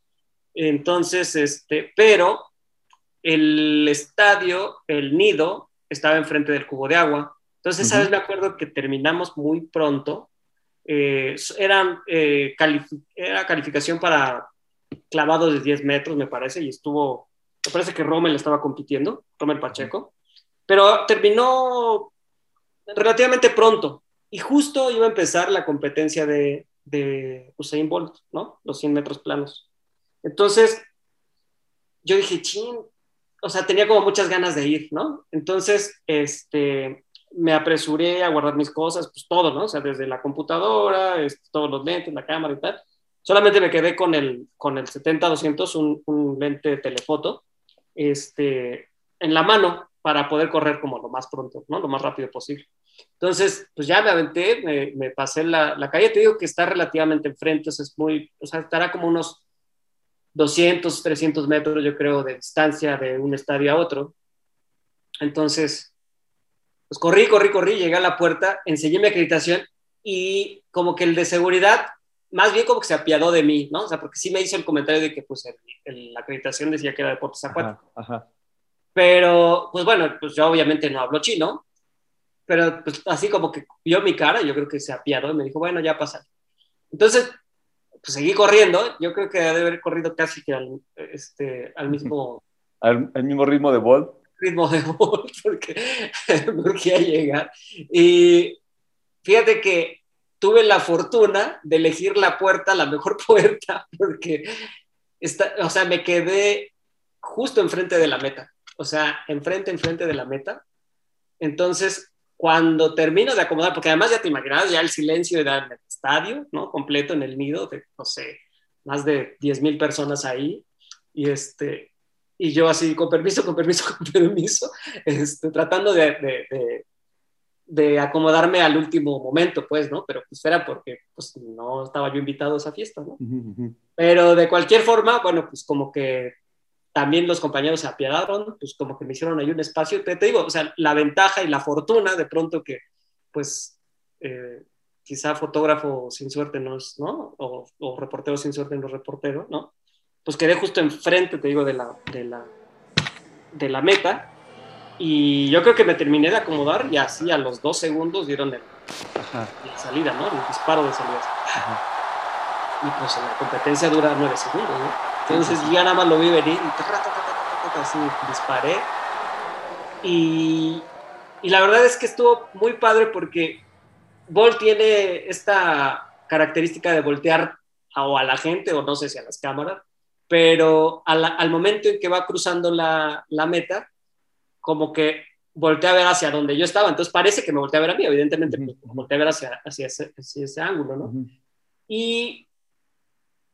Entonces, este, pero el estadio, el nido, estaba enfrente del cubo de agua. Entonces, uh -huh. ¿sabes? Me acuerdo que terminamos muy pronto. Eh, eran, eh, era calificación para clavados de 10 metros, me parece, y estuvo, me parece que Rommel estaba compitiendo, Rommel Pacheco, pero terminó relativamente pronto. Y justo iba a empezar la competencia de, de Usain Bolt, ¿no? Los 100 metros planos. Entonces, yo dije, ching, o sea, tenía como muchas ganas de ir, ¿no? Entonces, este, me apresuré a guardar mis cosas, pues todo, ¿no? O sea, desde la computadora, todos los lentes, la cámara y tal. Solamente me quedé con el, con el 70-200, un, un, lente de telefoto, este, en la mano para poder correr como lo más pronto, ¿no? Lo más rápido posible. Entonces, pues ya me aventé, me, me pasé la, la, calle, te digo que está relativamente enfrente, o sea, es muy, o sea, estará como unos 200, 300 metros, yo creo, de distancia de un estadio a otro. Entonces, pues corrí, corrí, corrí, llegué a la puerta, enseñé mi acreditación y como que el de seguridad, más bien como que se apiadó de mí, ¿no? O sea, porque sí me hizo el comentario de que pues el, el, la acreditación decía que era deportes acuáticos. Pero, pues bueno, pues yo obviamente no hablo chino, pero pues así como que vio mi cara, yo creo que se apiadó y me dijo, bueno, ya pasa. Entonces, pues seguí corriendo. Yo creo que debe haber corrido casi que al, este, al mismo... [LAUGHS] al, mismo ritmo de Bolt. Ritmo de [LAUGHS] Bolt, porque [LAUGHS] a llegar. Y fíjate que tuve la fortuna de elegir la puerta, la mejor [LAUGHS] puerta, porque, está, o sea, me quedé justo enfrente de la meta. O sea, enfrente, enfrente de la meta. Entonces, cuando termino de acomodar, porque además ya te imaginas, ya el silencio en el estadio, ¿no? Completo en el nido, de, no sé, más de 10 mil personas ahí, y este, y yo así, con permiso, con permiso, [LAUGHS] con permiso, este, tratando de, de, de, acomodarme al último momento, pues, ¿no? Pero pues era porque, pues, no estaba yo invitado a esa fiesta, ¿no? Pero de cualquier forma, bueno, pues como que también los compañeros se apiadaron, pues como que me hicieron ahí un espacio. Te, te digo, o sea, la ventaja y la fortuna de pronto que, pues, eh, quizá fotógrafo sin suerte no es, ¿no? O, o, reportero sin suerte no es reportero, ¿no? Pues quedé justo enfrente, te digo, de la, de la, de la meta. Y yo creo que me terminé de acomodar y así a los dos segundos dieron el, la salida, ¿no? El disparo de salida. Y pues la competencia dura nueve segundos, ¿no? Entonces ya nada más lo vi venir y así disparé. Y, y, la verdad es que estuvo muy padre porque Bolt tiene esta característica de voltear a, o a la gente o no sé si a las cámaras, pero al momento en que va cruzando la, la, meta, como que voltea a ver hacia donde yo estaba. Entonces parece que me voltea a ver a mí, evidentemente, uh voltea a ver hacia, hacia, ese, hacia ese ángulo, ¿no? Y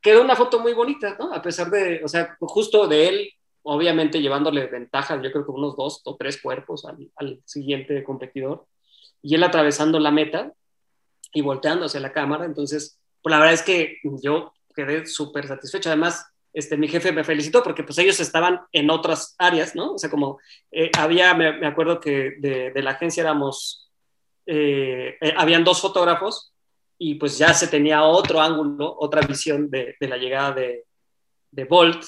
quedó una foto muy bonita, ¿no? A pesar de, o sea, justo de él, obviamente llevándole ventaja, yo creo que unos dos o tres cuerpos al, siguiente competidor, y él atravesando la meta y volteando hacia la cámara, entonces, pues la verdad es que yo quedé súper satisfecho, además, este, mi jefe me felicitó porque pues ellos estaban en otras áreas, ¿no? O sea, como eh, había, me, acuerdo que de, la agencia éramos, eh, eh, habían dos fotógrafos y pues ya se tenía otro ángulo, otra visión de, la llegada de, de, Bolt,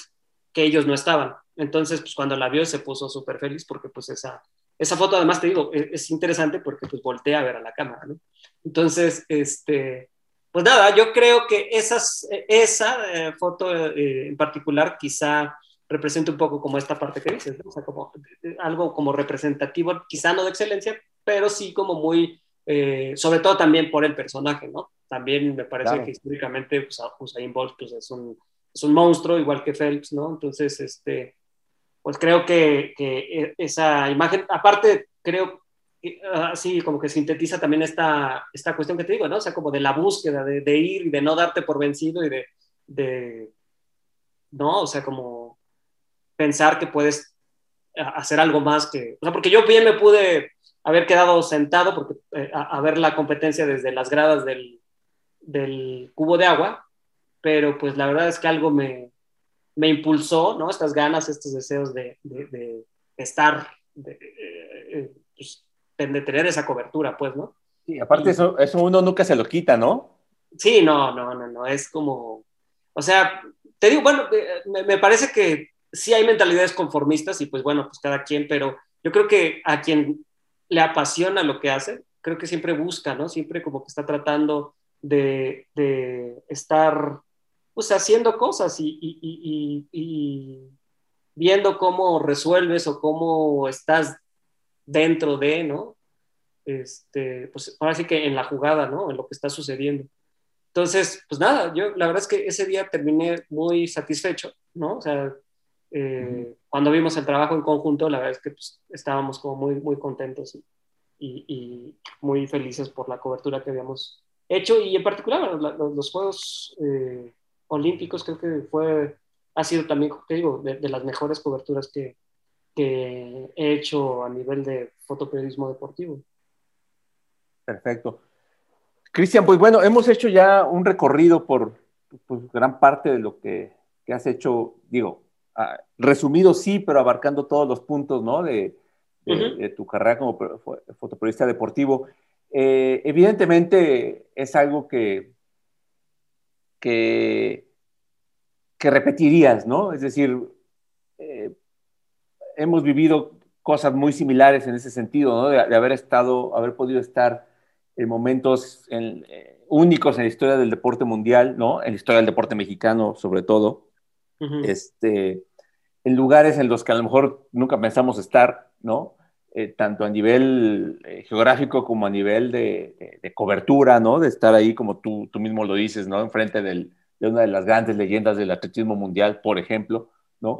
que ellos no estaban. Entonces, pues cuando la vio se puso súper feliz porque pues esa, esa foto además te digo, es, es, interesante porque pues voltea a ver a la cámara, ¿no? Entonces, este, pues nada, yo creo que esas, esa eh, foto eh, en particular quizá representa un poco como esta parte que dices, ¿no? o sea, como eh, algo como representativo, quizá no de excelencia, pero sí como muy eh, sobre todo también por el personaje, ¿no? También me parece que históricamente pues, Usain Bolt pues, es, un, es un monstruo, igual que Phelps, ¿no? Entonces, este, pues creo que, que esa imagen, aparte, creo así como que sintetiza también esta, esta cuestión que te digo, ¿no? O sea, como de la búsqueda, de, ir y de no darte por vencido y de, ¿no? O sea, como pensar que puedes hacer algo más que, o sea, porque yo bien me pude haber quedado sentado porque, eh, a, ver la competencia desde las gradas del, cubo de agua, pero pues la verdad es que algo me, me impulsó, ¿no? Estas ganas, estos deseos de, estar, de, eh, pues, de, tener esa cobertura, pues, ¿no? Sí, aparte eso, eso uno nunca se lo quita, ¿no? Sí, no, no, no, no, es como, o sea, te digo, bueno, eh, me, me parece que sí hay mentalidades conformistas y pues bueno, pues cada quien, pero yo creo que a quien le apasiona lo que hace, creo que siempre busca, ¿no? Siempre como que está tratando de, de estar, pues, haciendo cosas y, y, y, viendo cómo resuelves o cómo estás dentro de, ¿no? Este, pues ahora sí que en la jugada, ¿no? En lo que está sucediendo. Entonces, pues nada, yo la verdad es que ese día terminé muy satisfecho, ¿no? O sea, eh, cuando vimos el trabajo en conjunto, la verdad es que pues, estábamos como muy, muy contentos y, y, muy felices por la cobertura que habíamos hecho y en particular los, los Juegos eh, Olímpicos creo que fue, ha sido también, te digo, de, de las mejores coberturas que, que he hecho a nivel de fotoperiodismo deportivo. Perfecto. Cristian, pues bueno, hemos hecho ya un recorrido por pues, gran parte de lo que, que has hecho, digo, Ah, resumido sí, pero abarcando todos los puntos, ¿no? De, tu carrera como fotoperiodista deportivo. Eh, evidentemente es algo que, que, repetirías, ¿no? Es decir, eh, hemos vivido cosas muy similares en ese sentido, ¿no? De, haber estado, haber podido estar en momentos eh, únicos en la historia del deporte mundial, ¿no? En la historia del deporte mexicano, sobre todo. este, en lugares en los que a lo mejor nunca pensamos estar, ¿no? Eh, tanto a nivel eh, geográfico como a nivel de, cobertura, ¿no? De estar ahí, como tú, tú mismo lo dices, ¿no? Enfrente del, de una de las grandes leyendas del atletismo mundial, por ejemplo, ¿no?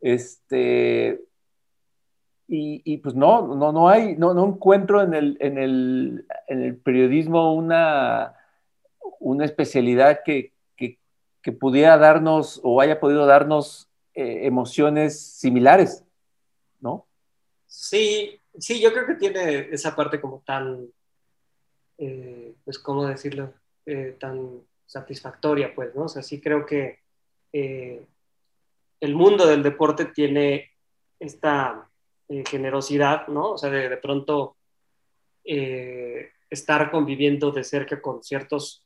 Este, y, pues no, no, no hay, no, no encuentro en el, en el, en el periodismo una, una especialidad que, que, que, pudiera darnos o haya podido darnos eh, emociones similares, ¿no? Sí, sí, yo creo que tiene esa parte como tan, eh, pues, ¿cómo decirlo? Eh, tan satisfactoria, pues, ¿no? O sea, sí creo que el mundo del deporte tiene esta eh, generosidad, ¿no? O sea, de, pronto eh, estar conviviendo de cerca con ciertos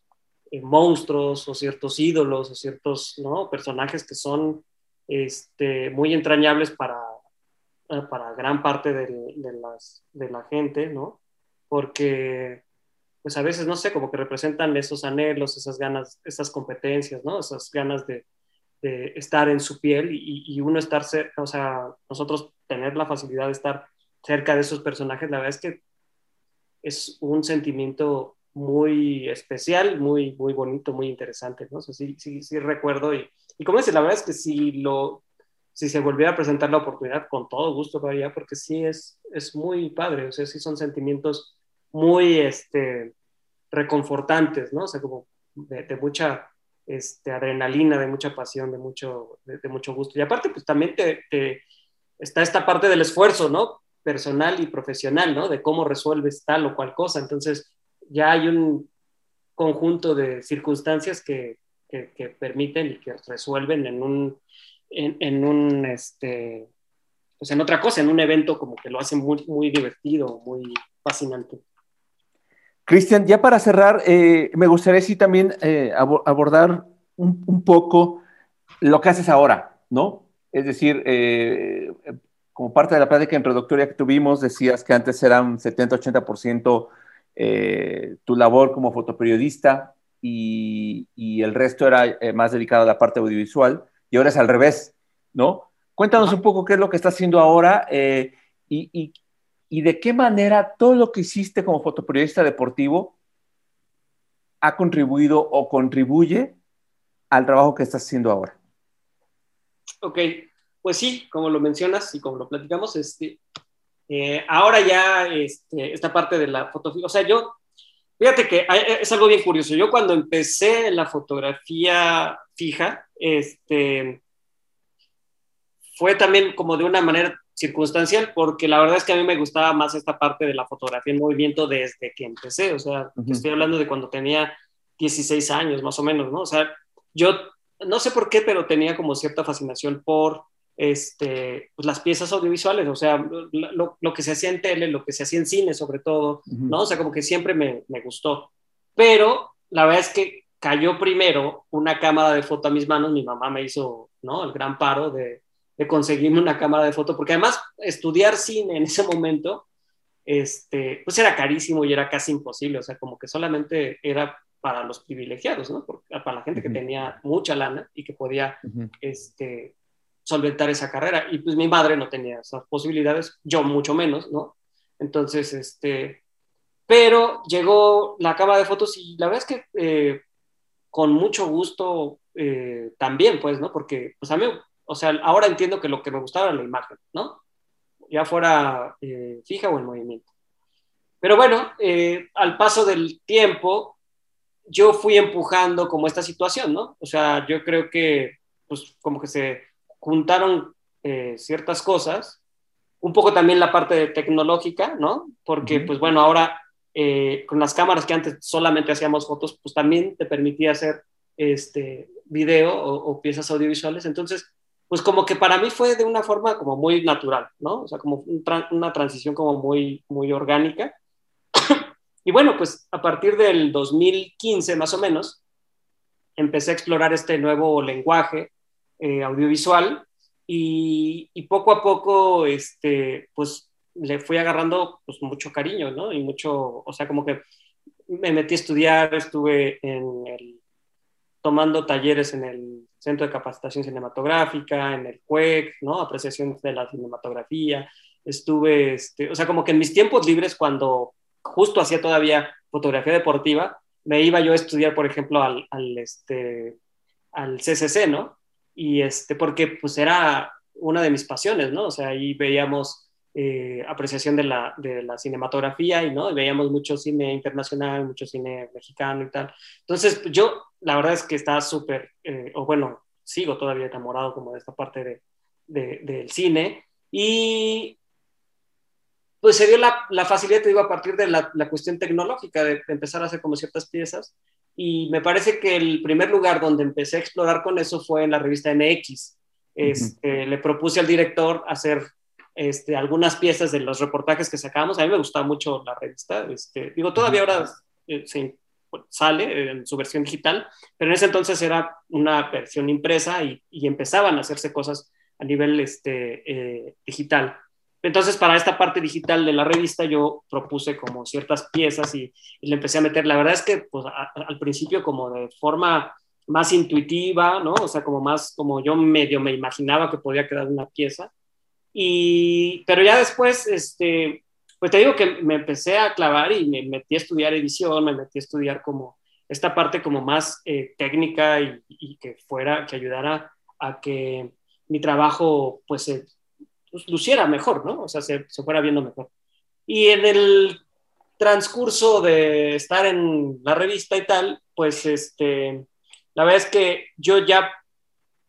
eh, monstruos o ciertos ídolos o ciertos ¿no? personajes que son este, muy entrañables para, para gran parte de, las, de la gente, ¿no? Porque pues a veces, no sé, como que representan esos anhelos, esas ganas, esas competencias, ¿no? Esas ganas de, de estar en su piel y, uno estar cerca, o sea, nosotros tener la facilidad de estar cerca de esos personajes, la verdad es que es un sentimiento muy especial, muy, muy bonito, muy interesante, ¿no? O sea, sí, sí, sí recuerdo y, y como dice, la verdad es que si lo, si se volviera a presentar la oportunidad, con todo gusto lo porque sí es, es muy padre, o sea, sí son sentimientos muy, este, reconfortantes, ¿no? O sea, como de, de mucha este, adrenalina, de mucha pasión, de mucho, de, mucho gusto. Y aparte, pues también te, está esta parte del esfuerzo, ¿no? Personal y profesional, ¿no? De cómo resuelves tal o cual cosa. Entonces, ya hay un conjunto de circunstancias que, que, permiten y que resuelven en un, en, un, este, pues en otra cosa, en un evento como que lo hace muy, muy divertido, muy fascinante. Cristian, ya para cerrar, eh, me gustaría sí también eh, abordar un, poco lo que haces ahora, ¿no? Es decir, eh, como parte de la plática introductoria que tuvimos, decías que antes era un 70-80% tu labor como fotoperiodista y, el resto era más dedicado a la parte audiovisual, y ahora es al revés, ¿no? Cuéntanos un poco qué es lo que estás haciendo ahora y, y, y de qué manera todo lo que hiciste como fotoperiodista deportivo ha contribuido o contribuye al trabajo que estás haciendo ahora. Ok, pues sí, como lo mencionas y como lo platicamos, este, eh, ahora ya este, esta parte de la fotografía, o sea, yo, fíjate que es algo bien curioso, yo cuando empecé la fotografía fija, este, fue también como de una manera circunstancial, porque la verdad es que a mí me gustaba más esta parte de la fotografía en movimiento desde que empecé, o sea, estoy hablando de cuando tenía 16 años más o menos, ¿no? O sea, yo no sé por qué, pero tenía como cierta fascinación por este, pues las piezas audiovisuales, o sea, lo, lo, que se hacía en tele, lo que se hacía en cine sobre todo, ¿no? O sea, como que siempre me, me gustó. Pero la verdad es que cayó primero una cámara de foto a mis manos, mi mamá me hizo, ¿no? El gran paro de, de conseguirme una cámara de foto, porque además estudiar cine en ese momento, este, pues era carísimo y era casi imposible, o sea, como que solamente era para los privilegiados, ¿no? para la gente que tenía mucha lana y que podía, este, solventar esa carrera. Y pues mi madre no tenía esas posibilidades, yo mucho menos, ¿no? Entonces, este, pero llegó la cámara de fotos y la verdad es que eh, con mucho gusto eh, también, pues, ¿no? Porque, pues a mí o sea, ahora entiendo que lo que me gustaba era la imagen, ¿no? Ya fuera eh, fija o en movimiento. Pero bueno, eh, al paso del tiempo, yo fui empujando como esta situación, ¿no? O sea, yo creo que, pues, como que se juntaron eh, ciertas cosas, un poco también la parte tecnológica, ¿no? Porque, pues bueno, ahora con las cámaras que antes solamente hacíamos fotos, pues también te permitía hacer este video o, o piezas audiovisuales. Entonces, pues como que para mí fue de una forma como muy natural, ¿no? O sea, como una transición como muy, muy orgánica. [COUGHS] y bueno, pues a partir del 2015 más o menos, empecé a explorar este nuevo lenguaje eh, audiovisual y, y, poco a poco, este, pues le fui agarrando pues mucho cariño, ¿no? Y mucho, o sea, como que me metí a estudiar, estuve en el, tomando talleres en el Centro de Capacitación Cinematográfica, en el CUEC, ¿no? Apreciación de la cinematografía. Estuve, este, o sea, como que en mis tiempos libres, cuando justo hacía todavía fotografía deportiva, me iba yo a estudiar, por ejemplo, al, al, este, al CCC, ¿no? Y este, porque pues era una de mis pasiones, ¿no? O sea, ahí veíamos eh, apreciación de la, de la, cinematografía y, ¿no? veíamos mucho cine internacional, mucho cine mexicano y tal. Entonces, yo la verdad es que estaba súper, eh, o bueno, sigo todavía enamorado como de esta parte de, de, del cine y pues se dio la, la facilidad, te digo, a partir de la, la cuestión tecnológica, de, empezar a hacer como ciertas piezas. Y me parece que el primer lugar donde empecé a explorar con eso fue en la revista MX. Este, Le propuse al director hacer este, algunas piezas de los reportajes que sacamos. A mí me gustaba mucho la revista. Este, digo, todavía ahora eh, se, sale en su versión digital, pero en ese entonces era una versión impresa y, y empezaban a hacerse cosas a nivel este, eh, digital. Entonces, para esta parte digital de la revista, yo propuse como ciertas piezas y, le empecé a meter. La verdad es que pues, al principio como de forma más intuitiva, ¿no? O sea, como más, como yo medio me imaginaba que podía quedar una pieza. Y, pero ya después, este, pues te digo que me empecé a clavar y me metí a estudiar edición, me metí a estudiar como esta parte como más eh, técnica y, y, que fuera, que ayudara a que mi trabajo pues se pues, luciera mejor, ¿no? O sea, se, se, fuera viendo mejor. Y en el transcurso de estar en la revista y tal, pues este, la verdad es que yo ya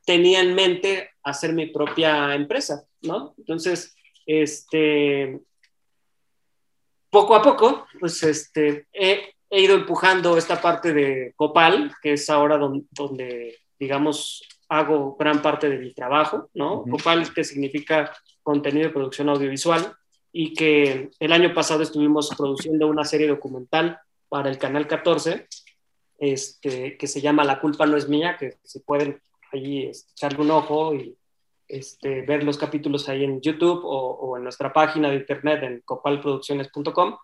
tenía en mente hacer mi propia empresa, ¿no? Entonces, este, poco a poco, pues este, he, he ido empujando esta parte de Copal, que es ahora donde, donde digamos, hago gran parte de mi trabajo, ¿no? Uh -huh. Copal, que significa contenido de producción audiovisual, y que el año pasado estuvimos produciendo una serie documental para el Canal 14, este, que se llama La culpa no es mía, que se pueden allí echarle un ojo y este, ver los capítulos ahí en YouTube o, en nuestra página de internet en copalproducciones.com,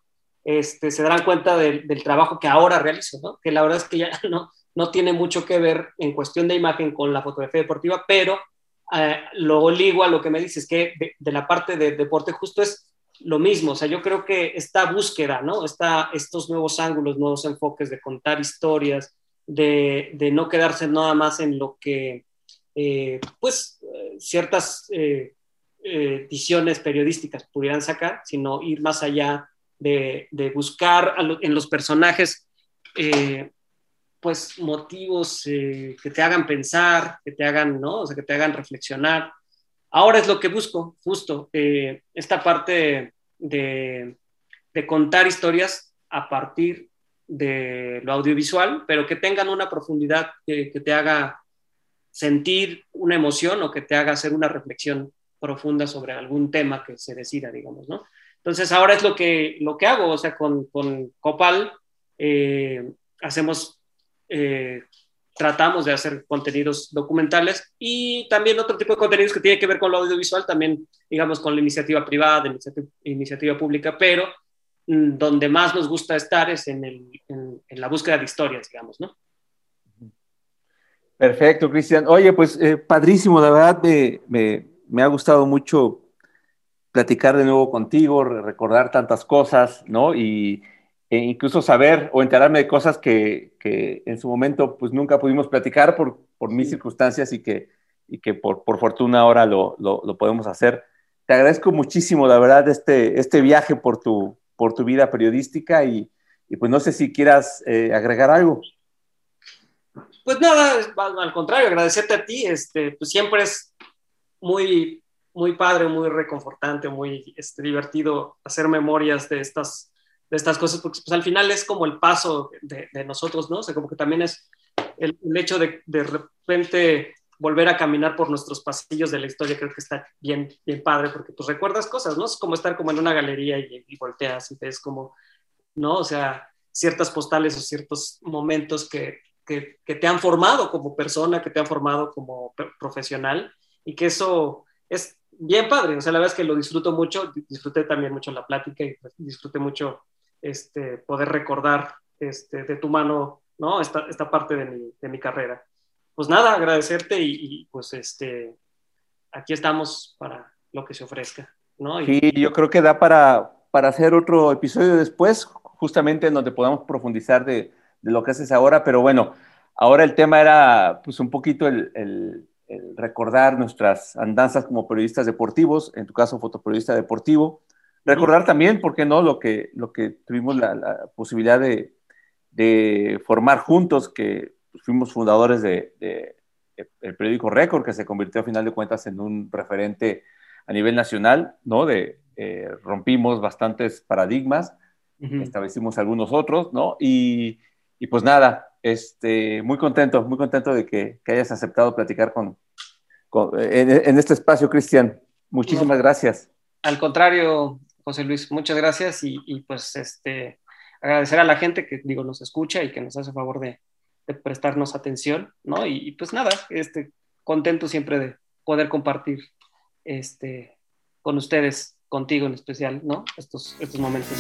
este, se darán cuenta de, del trabajo que ahora realizo, que la verdad es que ya [LAUGHS] no, no tiene mucho que ver en cuestión de imagen con la fotografía deportiva, pero eh, lo ligo a lo que me dices, que de, de, la parte de deporte justo es lo mismo, o sea, yo creo que esta búsqueda, ¿no? Esta, estos nuevos ángulos, nuevos enfoques de contar historias, de, de no quedarse nada más en lo que, eh, pues, ciertas eh, eh, visiones periodísticas pudieran sacar, sino ir más allá de, buscar en los personajes eh, pues motivos eh, que te hagan pensar, que te hagan, ¿no? O sea, que te hagan reflexionar. Ahora es lo que busco, justo, eh, esta parte de, contar historias a partir de lo audiovisual, pero que tengan una profundidad que, te haga sentir una emoción o que te haga hacer una reflexión profunda sobre algún tema que se decida, digamos, ¿no? Entonces ahora es lo que, lo que hago, o sea, con, con Copal eh, hacemos eh, tratamos de hacer contenidos documentales y también otro tipo de contenidos que tiene que ver con lo audiovisual, también digamos con la iniciativa privada, iniciativa, iniciativa pública, pero mmm, donde más nos gusta estar es en, el, en, la búsqueda de historias, digamos, ¿no? Perfecto, Cristian. Oye, pues eh, padrísimo, la verdad me, me, me, ha gustado mucho platicar de nuevo contigo, recordar tantas cosas, ¿no? Y, e incluso saber o enterarme de cosas que, que, en su momento pues nunca pudimos platicar por, por mis circunstancias y que, y que por, por fortuna ahora lo, lo, lo, podemos hacer. Te agradezco muchísimo, la verdad, este, este viaje por tu, por tu vida periodística y, y pues no sé si quieras eh, agregar algo. Pues nada, al contrario, agradecerte a ti, este, pues siempre es muy, muy padre, muy reconfortante, muy este, divertido hacer memorias de estas de estas cosas, porque pues, al final es como el paso de, de, nosotros, ¿no? O sea, como que también es el, el, hecho de de repente volver a caminar por nuestros pasillos de la historia, creo que está bien, bien padre, porque pues recuerdas cosas, ¿no? Es como estar como en una galería y, y volteas y ves como, ¿no? O sea, ciertas postales o ciertos momentos que, que, te han formado como persona, que te han formado como profesional, y que eso es bien padre, o sea, la verdad es que lo disfruto mucho, disfruté también mucho la plática y pues, disfruté mucho este, poder recordar este, de tu mano, ¿no? Esta, esta parte de mi, de mi carrera. Pues nada, agradecerte y, pues este, aquí estamos para lo que se ofrezca, ¿no? sí, yo creo que da para, para hacer otro episodio después, justamente en donde podamos profundizar de, de lo que haces ahora, pero bueno, ahora el tema era pues un poquito el, el, recordar nuestras andanzas como periodistas deportivos, en tu caso fotoperiodista deportivo, recordar también, ¿por qué no?, lo que, lo que tuvimos la, posibilidad de, de, formar juntos, que fuimos fundadores de, de, el periódico Récord, que se convirtió a final de cuentas en un referente a nivel nacional, ¿no? De, eh, rompimos bastantes paradigmas, establecimos algunos otros, ¿no? Y, y, pues nada, este, muy contento, muy contento de que, que hayas aceptado platicar con, con en, en, este espacio, Cristian. Muchísimas no, gracias. Al contrario, José Luis, muchas gracias y, y, pues este, agradecer a la gente que digo nos escucha y que nos hace favor de, de prestarnos atención, ¿no? Y, y, pues nada, este, contento siempre de poder compartir este, con ustedes contigo en especial, ¿no? Estos, estos momentos.